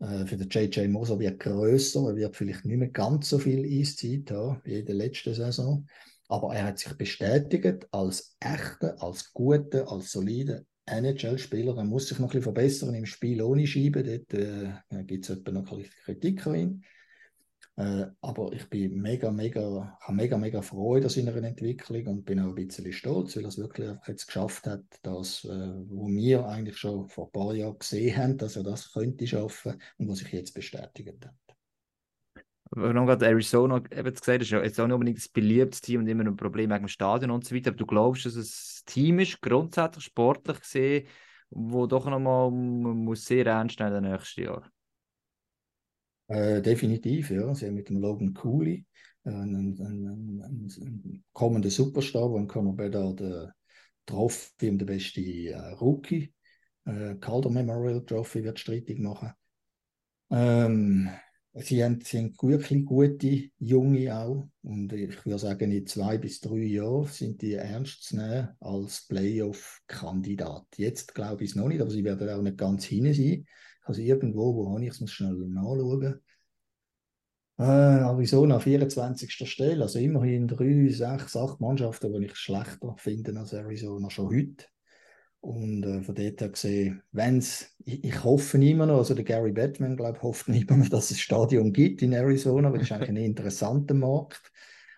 äh, für den JJ Moser wird größer, er wird vielleicht nicht mehr ganz so viel Eiszeit haben wie in der letzten Saison, aber er hat sich bestätigt als echter, als guter, als solider NHL-Spieler. Er muss sich noch ein bisschen verbessern im Spiel ohne Scheibe, dort äh, gibt es noch ein bisschen Kritik an ihn. Äh, aber ich bin mega, mega, habe mega, mega Freude an seiner Entwicklung und bin auch ein bisschen stolz, weil er es wirklich jetzt geschafft hat, das, äh, wo wir eigentlich schon vor ein paar Jahren gesehen haben, dass er das könnte schaffen und was sich jetzt bestätigt hat. Wenn du gerade Arizona eben gesagt hast, ist ja jetzt auch nicht unbedingt ein beliebtes Team und immer ein Problem wegen dem Stadion und so weiter, aber du glaubst, dass es ein Team ist, grundsätzlich sportlich gesehen, wo doch nochmal muss sehr ernst nehmen in den nächsten Jahren. Äh, definitiv, ja. Sie haben mit dem Logan Cooley äh, einen, einen, einen, einen kommenden Superstar, der Conor Bedard äh, Trophy und der beste äh, Rookie, äh, Calder Memorial Trophy wird streitig machen. Ähm, sie haben, sie haben wirklich gute Junge auch und ich würde sagen, in zwei bis drei Jahren sind die ernst zu nehmen als Playoff-Kandidat. Jetzt glaube ich es noch nicht, aber sie werden auch nicht ganz hinten sein. Also irgendwo, wo habe ich es, muss schnell nachschauen. Äh, Arizona 24. Stelle, also immerhin drei, sechs, acht Mannschaften, die ich schlechter finde als Arizona schon heute. Und äh, von dort her gesehen, wenn's, ich, ich hoffe immer noch, also der Gary Batman, glaube ich, hofft (laughs) immer noch, dass es ein Stadion gibt in Arizona, weil das ist eigentlich ein interessanter Markt.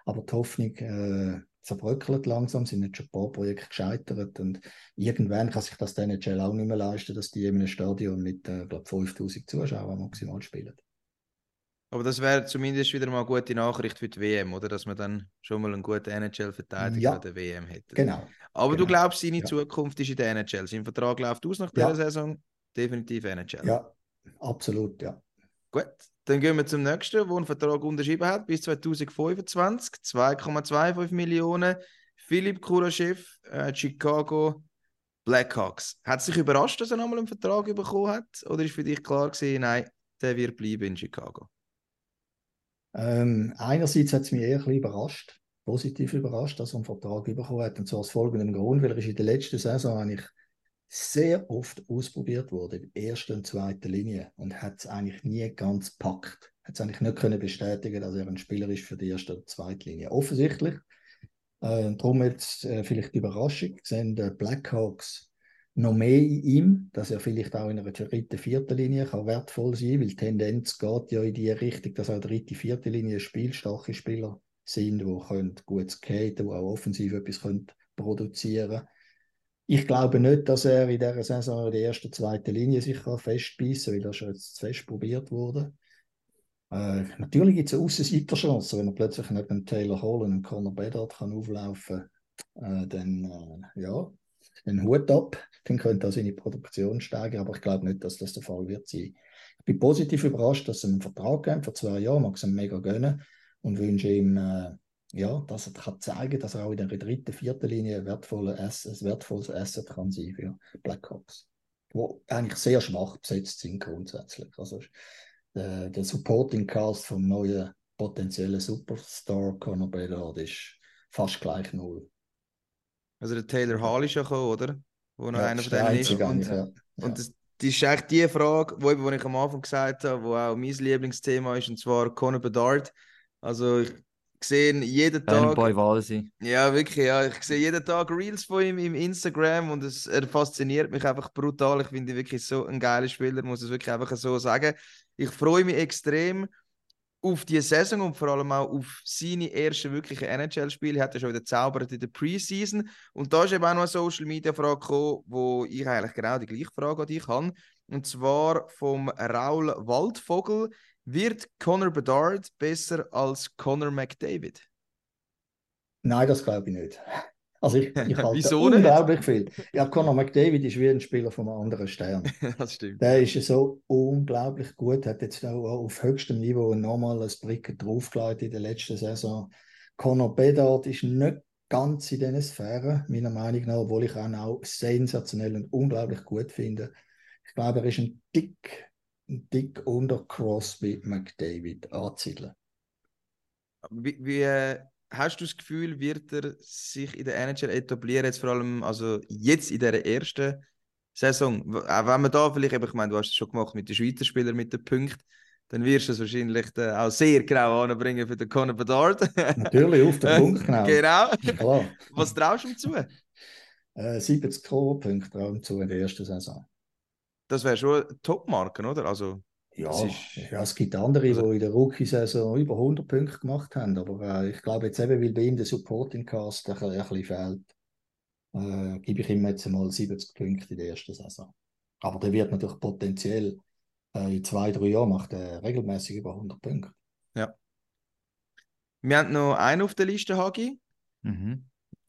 Aber die Hoffnung äh, zerbröckelt langsam, sind jetzt schon ein paar Projekte gescheitert und irgendwann kann sich das der NHL auch nicht mehr leisten, dass die in einem Stadion mit, äh, glaube 5000 Zuschauern maximal spielen. Aber das wäre zumindest wieder mal eine gute Nachricht für die WM, oder? Dass man dann schon mal einen guten NHL-Verteidiger Ja. der WM hätte. Genau. Aber du genau. glaubst, seine Ja. Zukunft ist in der NHL. Sein Vertrag läuft aus nach Ja. dieser Saison. Definitiv NHL. Ja, absolut, ja. Gut, dann gehen wir zum nächsten, der einen Vertrag unterschrieben hat bis 2025. 2,25 Millionen. Philipp Kuraschew, äh, Chicago Blackhawks. Hat es dich überrascht, dass er nochmal einen Vertrag bekommen hat? Oder ist für dich klar gewesen, nein, der wird bleiben in Chicago? Ähm, einerseits hat es mich eher ein überrascht, positiv überrascht, dass er einen Vertrag bekommen hat. Und zwar aus folgendem Grund, weil er ist in der letzten Saison eigentlich sehr oft ausprobiert wurde, in der ersten und zweiten Linie, und hat es eigentlich nie ganz gepackt. hat es eigentlich nicht können bestätigen, dass er ein Spieler ist für die erste oder zweite Linie. Offensichtlich. Äh, darum jetzt äh, vielleicht die Überraschung, sehen die Blackhawks noch mehr in ihm, dass er vielleicht auch in einer dritten, vierten Linie kann wertvoll sein weil die Tendenz geht ja in die Richtung, dass auch dritte, vierte Linie spielstarke Spieler sind, die können gut skaten, die auch offensiv etwas können produzieren können. Ich glaube nicht, dass er in dieser Saison in der ersten, zweiten Linie sich festbeißen kann, weil das schon jetzt fest probiert wurde. Äh, natürlich gibt es Aussenseiterchancen, wenn er plötzlich neben Taylor Hall und Conor Bedard kann auflaufen kann, äh, dann äh, ja, einen Hut ab, dann könnte er seine Produktion steigern, aber ich glaube nicht, dass das der Fall wird sein. Ich bin positiv überrascht, dass er einen Vertrag geben vor zwei Jahren, mag es ihm mega gönnen und wünsche ihm, äh, ja, dass er kann zeigen dass er auch in der dritten, vierten Linie ein, wertvolle Asset, ein wertvolles Asset kann sein für Blackhawks, wo eigentlich sehr schwach besetzt sind grundsätzlich. Also der, der Supporting Cast vom neuen potenziellen Superstar Conor Bedard ist fast gleich null. Also der Taylor Hall ist ja gekommen, oder? Wo noch Ja, einer von denen ist. Und, ja. und das, das ist eigentlich die Frage, wo, eben, wo ich am Anfang gesagt habe, wo auch mein Lieblingsthema ist, und zwar Conor Bedard. Also ich sehe jeden Tag... Fanboy Walsi. Ja, wirklich, ja. Ich sehe jeden Tag Reels von ihm im Instagram und es, er fasziniert mich einfach brutal. Ich finde ihn wirklich so ein geiler Spieler, muss es wirklich einfach so sagen. Ich freue mich extrem auf die Saison und vor allem auch auf seine ersten wirklichen NHL-Spiele. Er hat ja schon wieder zaubert in der Preseason. Und da ist eben auch noch eine Social-Media-Frage gekommen, wo ich eigentlich genau die gleiche Frage an dich habe. Und zwar vom Raul Waldvogel. Wird Conor Bedard besser als Conor McDavid? Nein, das glaube ich nicht. Also ich, ich (laughs) halte Wieso unglaublich viel. Ja, Conor McDavid ist wie ein Spieler von einem anderen Stern. (laughs) das stimmt. Der ist so unglaublich gut, hat jetzt auch auf höchstem Niveau nochmal ein Bricken draufgelegt in der letzten Saison. Conor Bedard ist nicht ganz in diesen Sphären, meiner Meinung nach, obwohl ich ihn auch sensationell und unglaublich gut finde. Ich glaube, er ist ein dick, ein dick unter Crosby McDavid anzusiedeln. Wie, wie äh, hast du das Gefühl, wird er sich in der NHL etablieren, jetzt vor allem also jetzt in der ersten Saison? Auch wenn man da vielleicht, eben, ich meine, du hast es schon gemacht mit den Schweizer Spielern mit den Punkten, dann wirst du es wahrscheinlich äh, auch sehr genau anbringen für den Conor Bedard. Natürlich, auf den (laughs) Punkt, genau. genau. Klar. Was traust du ihm zu? Äh, 70 Punkte trauen zu in der ersten Saison. Das wäre schon eine Top-Marke, oder? Also, Ja, ist- ja, es gibt andere, Also- die in der Rookie-Saison über 100 Punkte gemacht haben, aber äh, ich glaube jetzt eben, weil bei ihm der Supporting-Cast ein, bisschen- ein bisschen fehlt, äh, gebe ich ihm jetzt mal 70 Punkte in der ersten Saison. Aber der wird natürlich potenziell äh, in zwei, drei Jahren macht er regelmäßig über 100 Punkte. wir haben noch einen auf der Liste, Hagi. Mhm.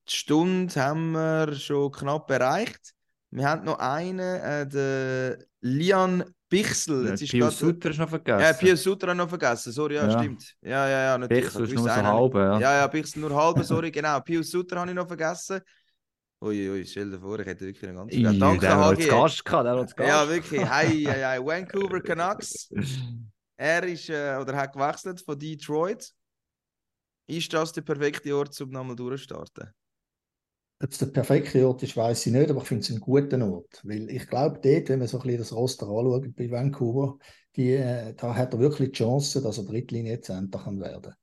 Die Stunde haben wir schon knapp erreicht. Wir haben noch einen, äh, den Lian Bichsel. Ja, Pius grad- Sutter ist noch vergessen. Ja, Pius Sutter noch vergessen. Sorry, ja, Ja. stimmt. Ja, ja, ja, natürlich. Bichsel ist nur so halbe, ja. Ja, ja, Bichsel nur halbe, sorry, (laughs) genau. Pius Sutter habe ich noch vergessen. Ui, ui, stell dir vor, ich hätte wirklich einen ganzen... Ja, danke, der hat zu Gast gehabt, der Gast. Ja, wirklich. Hey, hey, hey. Vancouver Canucks. Er ist, äh, oder hat gewechselt von Detroit. Ist das der perfekte Ort, um nochmal durchzustarten? Ob es der perfekte Ort ist, weiß ich nicht, aber ich finde es einen guten Ort. Weil ich glaube, dort, wenn man so ein bisschen das Roster anschaut bei Vancouver, die, äh, da hat er wirklich die Chance, dass er Drittlinie-Center kann werden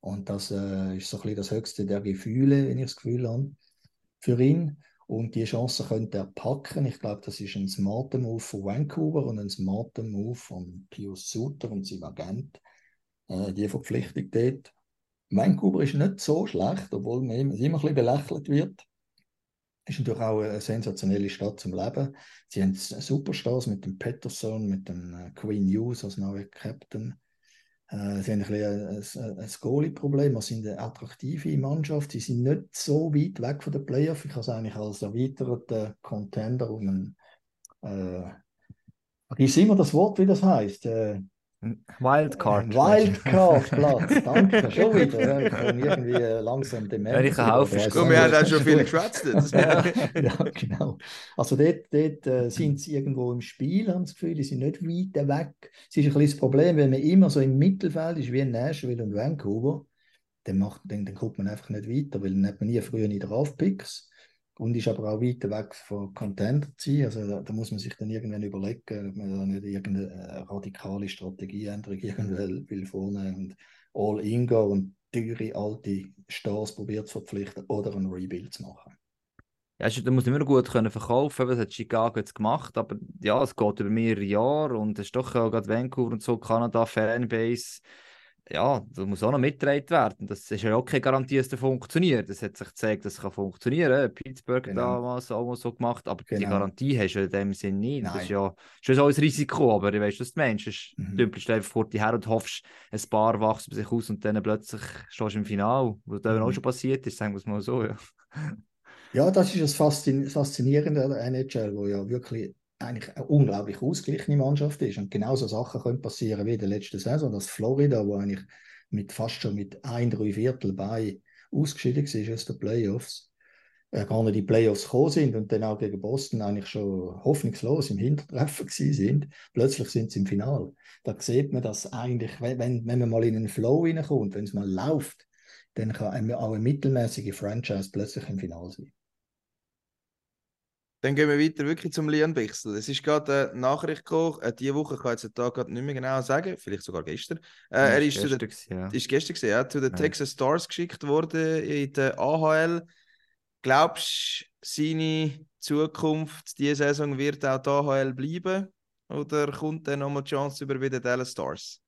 Und das äh, ist so ein bisschen das höchste der Gefühle, wenn ich das Gefühl habe, für ihn. Und die Chance könnte er packen. Ich glaube, das ist ein smarter Move von Vancouver und ein smarter Move von Pius Suter und seinem Agent. Äh, die Verpflichtung dort. Vancouver ist nicht so schlecht, obwohl man immer ein bisschen belächelt wird. Ist natürlich auch eine sensationelle Stadt zum Leben. Sie haben Superstars mit dem Peterson, mit dem äh, Queen Hughes als neuer Captain. Äh, sie haben ein, bisschen ein, ein, Goalie-Problem. Sie sind eine attraktive Mannschaft. Sie sind nicht so weit weg von den Playoffs. Ich habe es eigentlich als erweiterten Contender um einen. Äh, vergiss immer das Wort, wie das heißt. Äh, Wildcard. Wildcard-Platz, (laughs) danke, schon wieder. Ja, ich komme irgendwie äh, langsam dem Ja, ich helfen, ist Komm, gut. wir haben auch schon viel geschwätzt. (laughs) ja, ja, genau. Also dort, dort äh, sind sie irgendwo im Spiel, haben das Gefühl, die sind nicht weit weg. Es ist ein das Problem, wenn man immer so im Mittelfeld ist, wie in Nashville und Vancouver, dann, macht, dann, dann kommt man einfach nicht weiter, weil dann hat man nie früher nie Draftpicks. Und ist aber auch weit weg von Contender zu sein. Also da, da, muss man sich dann irgendwann überlegen, ob man da nicht irgendeine radikale Strategieänderung (laughs) irgendwann will vornehmen und all in gehen und teure alte Stars probiert zu verpflichten oder ein Rebuild zu machen. Ja, da muss immer gut können verkaufen, das hat Chicago jetzt gemacht, aber ja, es geht über mehrere Jahre und es ist doch auch gerade Vancouver und so, Kanada, Fanbase, ja, das muss auch noch mitgetragen werden. Das ist ja auch keine Garantie, dass das funktioniert. Das hat sich gezeigt, dass es kann funktionieren kann. Pittsburgh genau. damals auch so gemacht, aber genau. die Garantie hast du in dem Sinne nicht. Nein. Das ist ja schon so ein Risiko, aber ich weiß, was du meinst. Du mhm. dümpelst einfach vor die her und hoffst, ein paar wachsen sich aus und dann plötzlich stehst du im Finale, was da mhm. auch schon passiert ist, sagen wir es mal so. Ja. Ja, das ist das Faszinierende an der NHL, wo ja wirklich eigentlich eine unglaublich ausgeglichene Mannschaft ist. Und genauso Sachen können passieren wie in der letzten Saison, dass Florida, wo eigentlich mit fast schon mit ein, drei Viertel bei ausgeschieden ist aus den Playoffs, äh, gar nicht die Playoffs gekommen sind und dann auch gegen Boston eigentlich schon hoffnungslos im Hintertreffen sind. Plötzlich sind sie im Finale. Da sieht man, dass eigentlich, wenn, wenn man mal in einen Flow reinkommt, wenn es mal läuft, dann kann auch eine mittelmäßige Franchise plötzlich im Finale sein. Dann gehen wir weiter wirklich zum Lian Bichsel. Es ist gerade eine Nachricht gekommen, äh, diese Woche, ich kann jetzt den Tag gerade nicht mehr genau sagen, vielleicht sogar gestern. Äh, er ist, gestern, der, ja. ist gestern gewesen, ja, zu den. Texas Stars geschickt worden in der AHL. Glaubst du, seine Zukunft diese Saison wird auch die AHL bleiben? Oder kommt er nochmal die Chance über bei den Dallas Stars?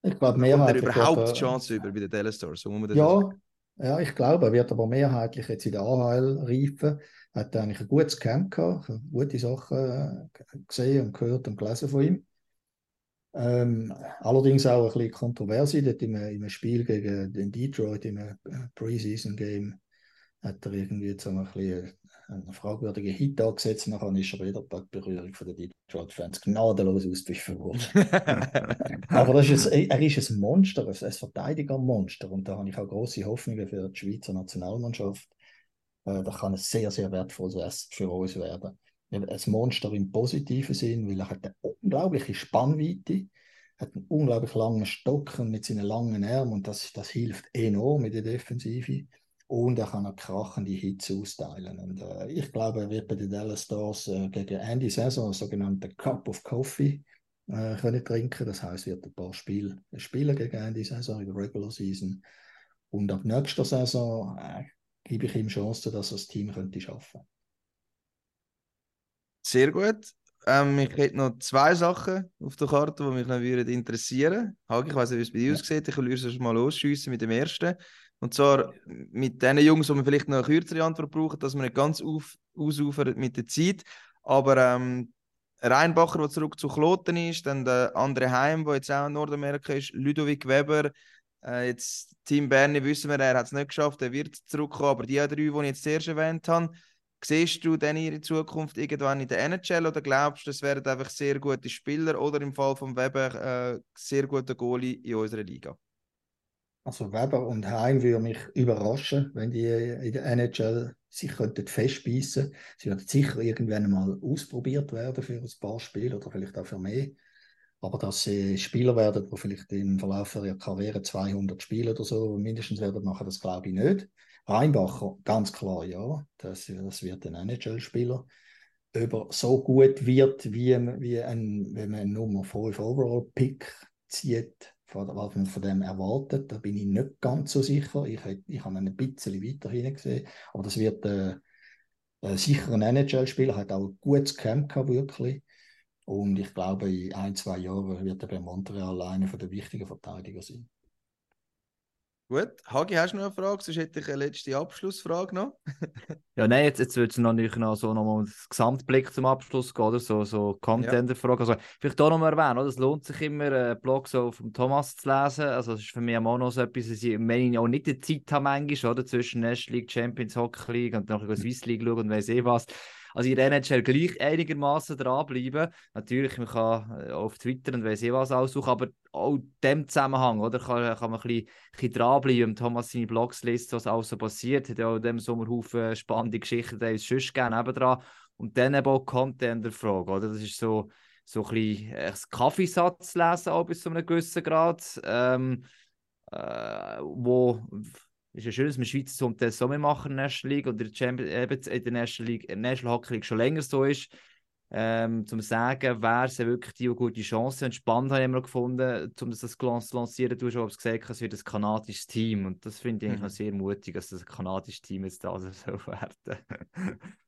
Ich glaube, mehrheitlich. Kommt er überhaupt die Chance über bei den Dallas Stars? So ja, ja, ich glaube, er wird aber mehrheitlich jetzt in der AHL reifen. Hat eigentlich ein gutes Camp gehabt, gute Sachen äh, gesehen und gehört und gelesen von ihm. Ähm, allerdings auch ein bisschen kontroverse, dort in einem, Spiel gegen den Detroit, einem äh, Preseason-Game, hat er irgendwie jetzt ein bisschen einen fragwürdigen Hit angesetzt. Nachher ist er wieder die Berührung von den Detroit-Fans gnadenlos ausgewichen worden. (laughs) (laughs) Aber ist ein, er ist ein Monster, ein Verteidiger-Monster. Und da habe ich auch große Hoffnungen für die Schweizer Nationalmannschaft. Äh, das kann ein sehr, sehr wertvolles Asset für uns werden. Ein Monster im positiven Sinn, weil er hat eine unglaubliche Spannweite, hat einen unglaublich langen Stock und mit seinen langen Armen und das, das hilft enorm in der Defensive. Und er kann auch krachende Hits austeilen. Und äh, ich glaube, er wird bei den Dallas Stars äh, gegen Ende Saison einen sogenannten Cup of Coffee äh, können trinken. Das heißt, wird ein paar Spiele spielen gegen Ende Saison in der Regular Season. Und ab nächster Saison äh, gebe ich ihm Chancen, dass er das Team könnte schaffen Sehr gut. Ähm, ich hätte noch zwei Sachen auf der Karte, die mich noch interessieren würden. Ich weiß nicht, wie es bei dir ja. aussieht. Ich will es mal losschiessen mit dem ersten. Und zwar mit den Jungs, wo wir vielleicht noch eine kürzere Antwort brauchen, dass wir nicht ganz auf, ausufern mit der Zeit. Aber ähm, Reinbacher, der zurück zu Kloten ist, dann der andere Heim, der jetzt auch in Nordamerika ist, Ludovic Weber, äh, jetzt Team Berni wissen wir, er hat es nicht geschafft, er wird zurückkommen, aber die drei, die ich jetzt zuerst erwähnt habe, siehst du denn ihre Zukunft irgendwann in der NHL oder glaubst du, das werden einfach sehr gute Spieler oder im Fall von Weber äh, sehr gute Goalie in unserer Liga? Also Weber und Heim würde mich überraschen, wenn die in der NHL sich könnten festbeissen. Sie werden sicher irgendwann mal ausprobiert werden für ein paar Spiele oder vielleicht auch für mehr. Aber dass sie Spieler werden, die vielleicht im Verlauf ihrer Karriere 200 Spiele oder so mindestens werden machen, das glaube ich nicht. Reinbacher, ganz klar, ja, das, das wird ein NHL-Spieler. Ob er so gut wird, wie, wie ein, wenn man einen Nummer 5 Overall-Pick zieht, was man von dem erwartet, da bin ich nicht ganz so sicher. Ich, ich habe ihn ein bisschen weiter gesehen, aber das wird äh, ein NHL-Spieler, hat auch ein gutes Camp gehabt, wirklich. Und ich glaube, in ein, zwei Jahren wird er bei Montreal einer der wichtigen Verteidiger sein. Gut. Hagi, hast du noch eine Frage? Sonst hätte ich eine letzte Abschlussfrage noch. (laughs) ja, nein, jetzt, jetzt wird es natürlich noch so nochmal das Gesamtblick zum Abschluss gehen, oder? So, so Content-Frage. Also, vielleicht auch noch mal erwähnen, oder? es lohnt sich immer, einen Blog so vom Thomas zu lesen. Also, das ist für mich auch noch so etwas, dass ich, wenn ich auch nicht die Zeit habe, manchmal, oder? Zwischen National League, Champions Hockey League und dann noch Swiss League schauen und weiss eh was also in der NHL gleich einigermaßen dranbleiben. Natürlich, man kann äh, auf Twitter und weiß ich was aussuchen, aber auch in dem Zusammenhang oder, kann, kann man ein bisschen, ein bisschen dranbleiben. Thomas seine Blogs liest, was alles so passiert, hat ja auch in diesem Sommerhaufen spannende Geschichten, die es sonst gerne nebendran. Und dann eben auch Content der Frage, oder? Das ist so, so ein bisschen ein Kaffeesatz lesen, auch bis zu einem gewissen Grad, ähm, äh, wo ist ja schön, dass wir Schweizer so das so machen in der National League oder in der, Champions, eben in der National League, National Hockey League schon länger so ist. Ähm, zum sagen, wer sie wirklich die gute Chance und spannend habe ich immer gefunden, um das zu lancieren. Du hast auch gesagt, es wird ein kanadisches Team und das finde ich eigentlich Mhm. noch sehr mutig, dass das ein kanadisches Team jetzt da (laughs) so werden.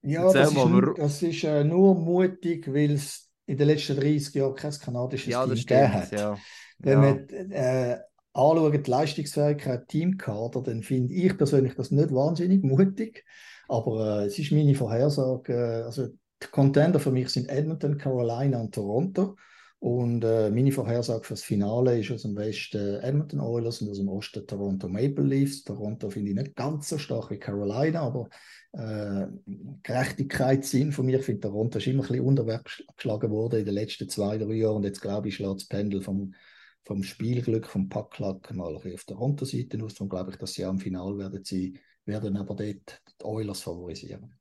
Ja, das ist, nur, das ist äh, nur mutig, weil es in den letzten 30 Jahren kein kanadisches ja, Team stimmt. hat. Ja. Wenn ja. man äh, anschaut, die Leistungsfähigkeit, Teamkader, dann finde ich persönlich das nicht wahnsinnig mutig. Aber äh, es ist meine Vorhersage. Äh, also die Contender für mich sind Edmonton, Carolina und Toronto. Und äh, meine Vorhersage für das Finale ist aus dem Westen Edmonton Oilers und aus dem Osten Toronto Maple Leafs. Toronto finde ich nicht ganz so stark wie Carolina, aber äh, Gerechtigkeitssinn von mir, ich finde, Toronto ist immer ein bisschen untergeschlagen worden in den letzten zwei, drei Jahren. Und jetzt glaube ich, schlägt das Pendel vom, vom Spielglück, vom Packlack mal ein bisschen auf der Toronto-Seite aus. Darum glaube ich, dass sie auch im Finale werden sie werden aber dort die Oilers favorisieren.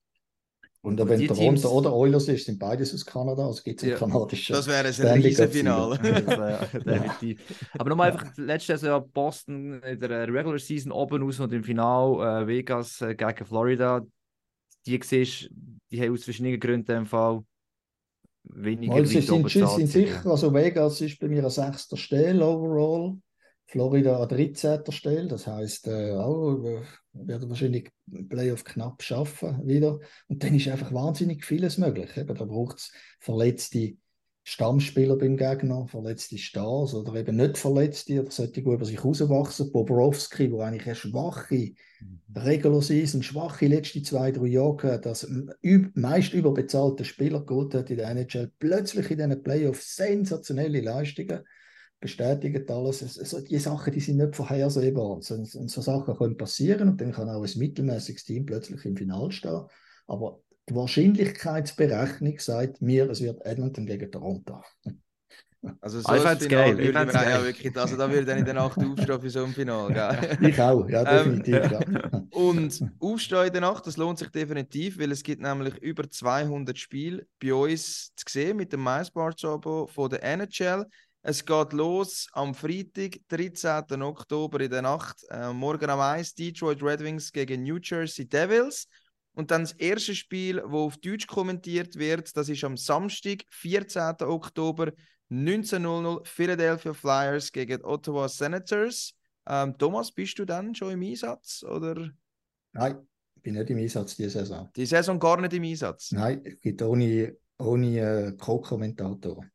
Und Und wenn die Toronto Teams- oder Oilers ist, sind beides aus Kanada, also gibt es Ja. ein kanadisches Das wäre ein Riesenfinale. (laughs) Das, äh, definitiv. Aber nochmal einfach, letztes Jahr Boston in der Regular Season oben aus und im Final äh, Vegas äh, gegen Florida. Die siehst, die haben aus verschiedenen Gründen im Fall weniger Mal, sie weit oben sind, sie sind sicher, also Vegas ist bei mir an sechster Stelle overall, Florida an 13. Stelle, das heißt äh, auch, äh, werden wahrscheinlich Playoff knapp schaffen wieder. Und dann ist einfach wahnsinnig vieles möglich. Eben, da braucht es verletzte Stammspieler beim Gegner, verletzte Stars oder eben nicht verletzte, oder solche, die über sich rauswachsen. Bobrovski, wo eigentlich eine schwache Regular Season, schwache letzte zwei, drei Jahre das meist überbezahlte Spieler geholt hat in der NHL, plötzlich in diesen Playoffs sensationelle Leistungen, bestätigt alles. Es- Also die Sachen, die sind nicht vorhersehbar. So so Sachen können passieren und dann kann auch ein mittelmäßiges Team plötzlich im Finale stehen. Aber die Wahrscheinlichkeitsberechnung sagt mir, es wird Edmonton gegen Toronto. Also so Ah, ich ein fänd's Finale geil, ich würde man ja wirklich, also da würde ich in der Nacht aufstehen für so ein Finale, gell? (laughs) Ich auch, ja, Ähm, definitiv. ja. (laughs) Und Aufstehen in der Nacht, das lohnt sich definitiv, weil es gibt nämlich über 200 Spiele bei uns zu sehen mit dem MySports-Abo von der NHL. Es geht los am Freitag, 13. Oktober in der Nacht, äh, morgen am 1, Detroit Red Wings gegen New Jersey Devils. Und dann das erste Spiel, das auf Deutsch kommentiert wird, das ist am Samstag, 14. Oktober, 19.00 Philadelphia Flyers gegen Ottawa Senators. Ähm, Thomas, bist du dann schon im Einsatz? Oder Nein, ich bin nicht im Einsatz diese Saison. die Saison gar nicht im Einsatz? Nein, es gibt ohne, ohne äh, Co-Kommentator.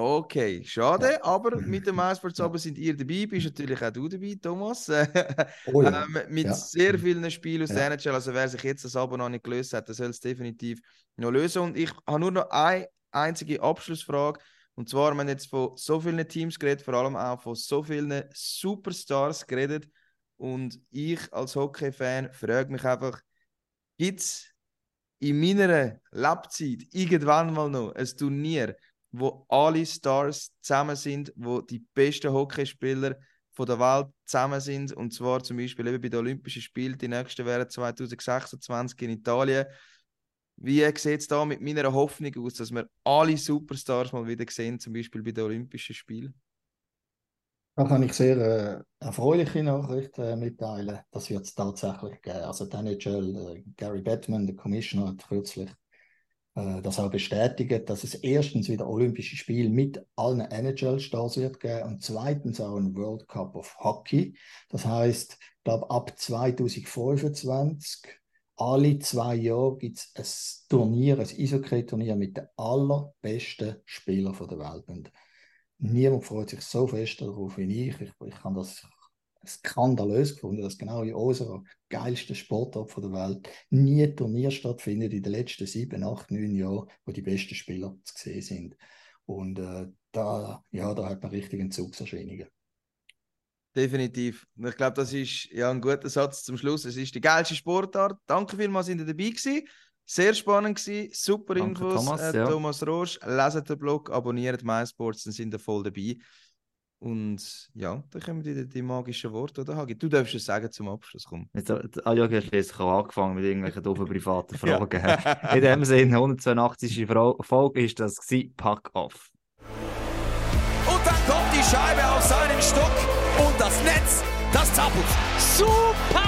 Okay, schade, aber (laughs) mit dem Ja. aber sind ihr dabei, bist natürlich auch du dabei, Thomas. (laughs) Oh ja. ähm, mit Ja. sehr vielen Spielen aus Ja. der NHL, also wer sich jetzt das Abo noch nicht gelöst hat, der soll es definitiv noch lösen. Und ich habe nur noch eine einzige Abschlussfrage. Und zwar, wir haben jetzt von so vielen Teams geredet, vor allem auch von so vielen Superstars geredet. Und ich als Hockey-Fan frage mich einfach, gibt es in meiner Lebzeit irgendwann mal noch ein Turnier, wo alle Stars zusammen sind, wo die besten Hockeyspieler der Welt zusammen sind und zwar zum Beispiel eben bei den Olympischen Spielen, die nächsten wären 2026 in Italien. Wie sieht es da mit meiner Hoffnung aus, dass wir alle Superstars mal wieder sehen, zum Beispiel bei den Olympischen Spielen? Da kann ich sehr äh, erfreuliche Nachrichten äh, mitteilen. Das wird es tatsächlich geben. Also die NHL, äh, Gary Bettman, der Commissioner, hat kürzlich das auch bestätigt, dass es erstens wieder Olympische Spiele mit allen NHL-Stars wird geben und zweitens auch ein World Cup of Hockey. Das heißt, ich glaube, ab 2025, alle zwei Jahre gibt es ein Turnier, ein Eishockey-Turnier mit den allerbesten Spielern der Welt. Und niemand freut sich so fest darauf wie ich. Ich, ich habe das skandalös gefunden, dass genau in unserer geilsten Sportart von der Welt nie ein Turnier stattfindet in den letzten sieben, acht, neun Jahren, wo die besten Spieler zu sehen sind. Und äh, da, ja, da hat man richtig Entzugserscheinungen. Definitiv. Und ich glaube, das ist ja ein guter Satz zum Schluss. Es ist die geilste Sportart. Danke vielmals, sind ihr dabei gewesen. Sehr spannend gewesen. Super Danke, Infos. Thomas, äh, ja. Thomas Roche. Leset den Blog, abonniert MySports, dann sind ihr voll dabei. Und ja, dann kommen die, die magischen Worte, oder Hagi? Du darfst es sagen zum Abschluss, komm. Jetzt, äh, ah, ja, du hast auch angefangen mit irgendwelchen doofen (laughs) privaten Fragen. In dem Sinne, 182. Fra- Folge ist das gewesen. Pack off. Und dann kommt die Scheibe auf seinen Stock und das Netz, das zappelt. Super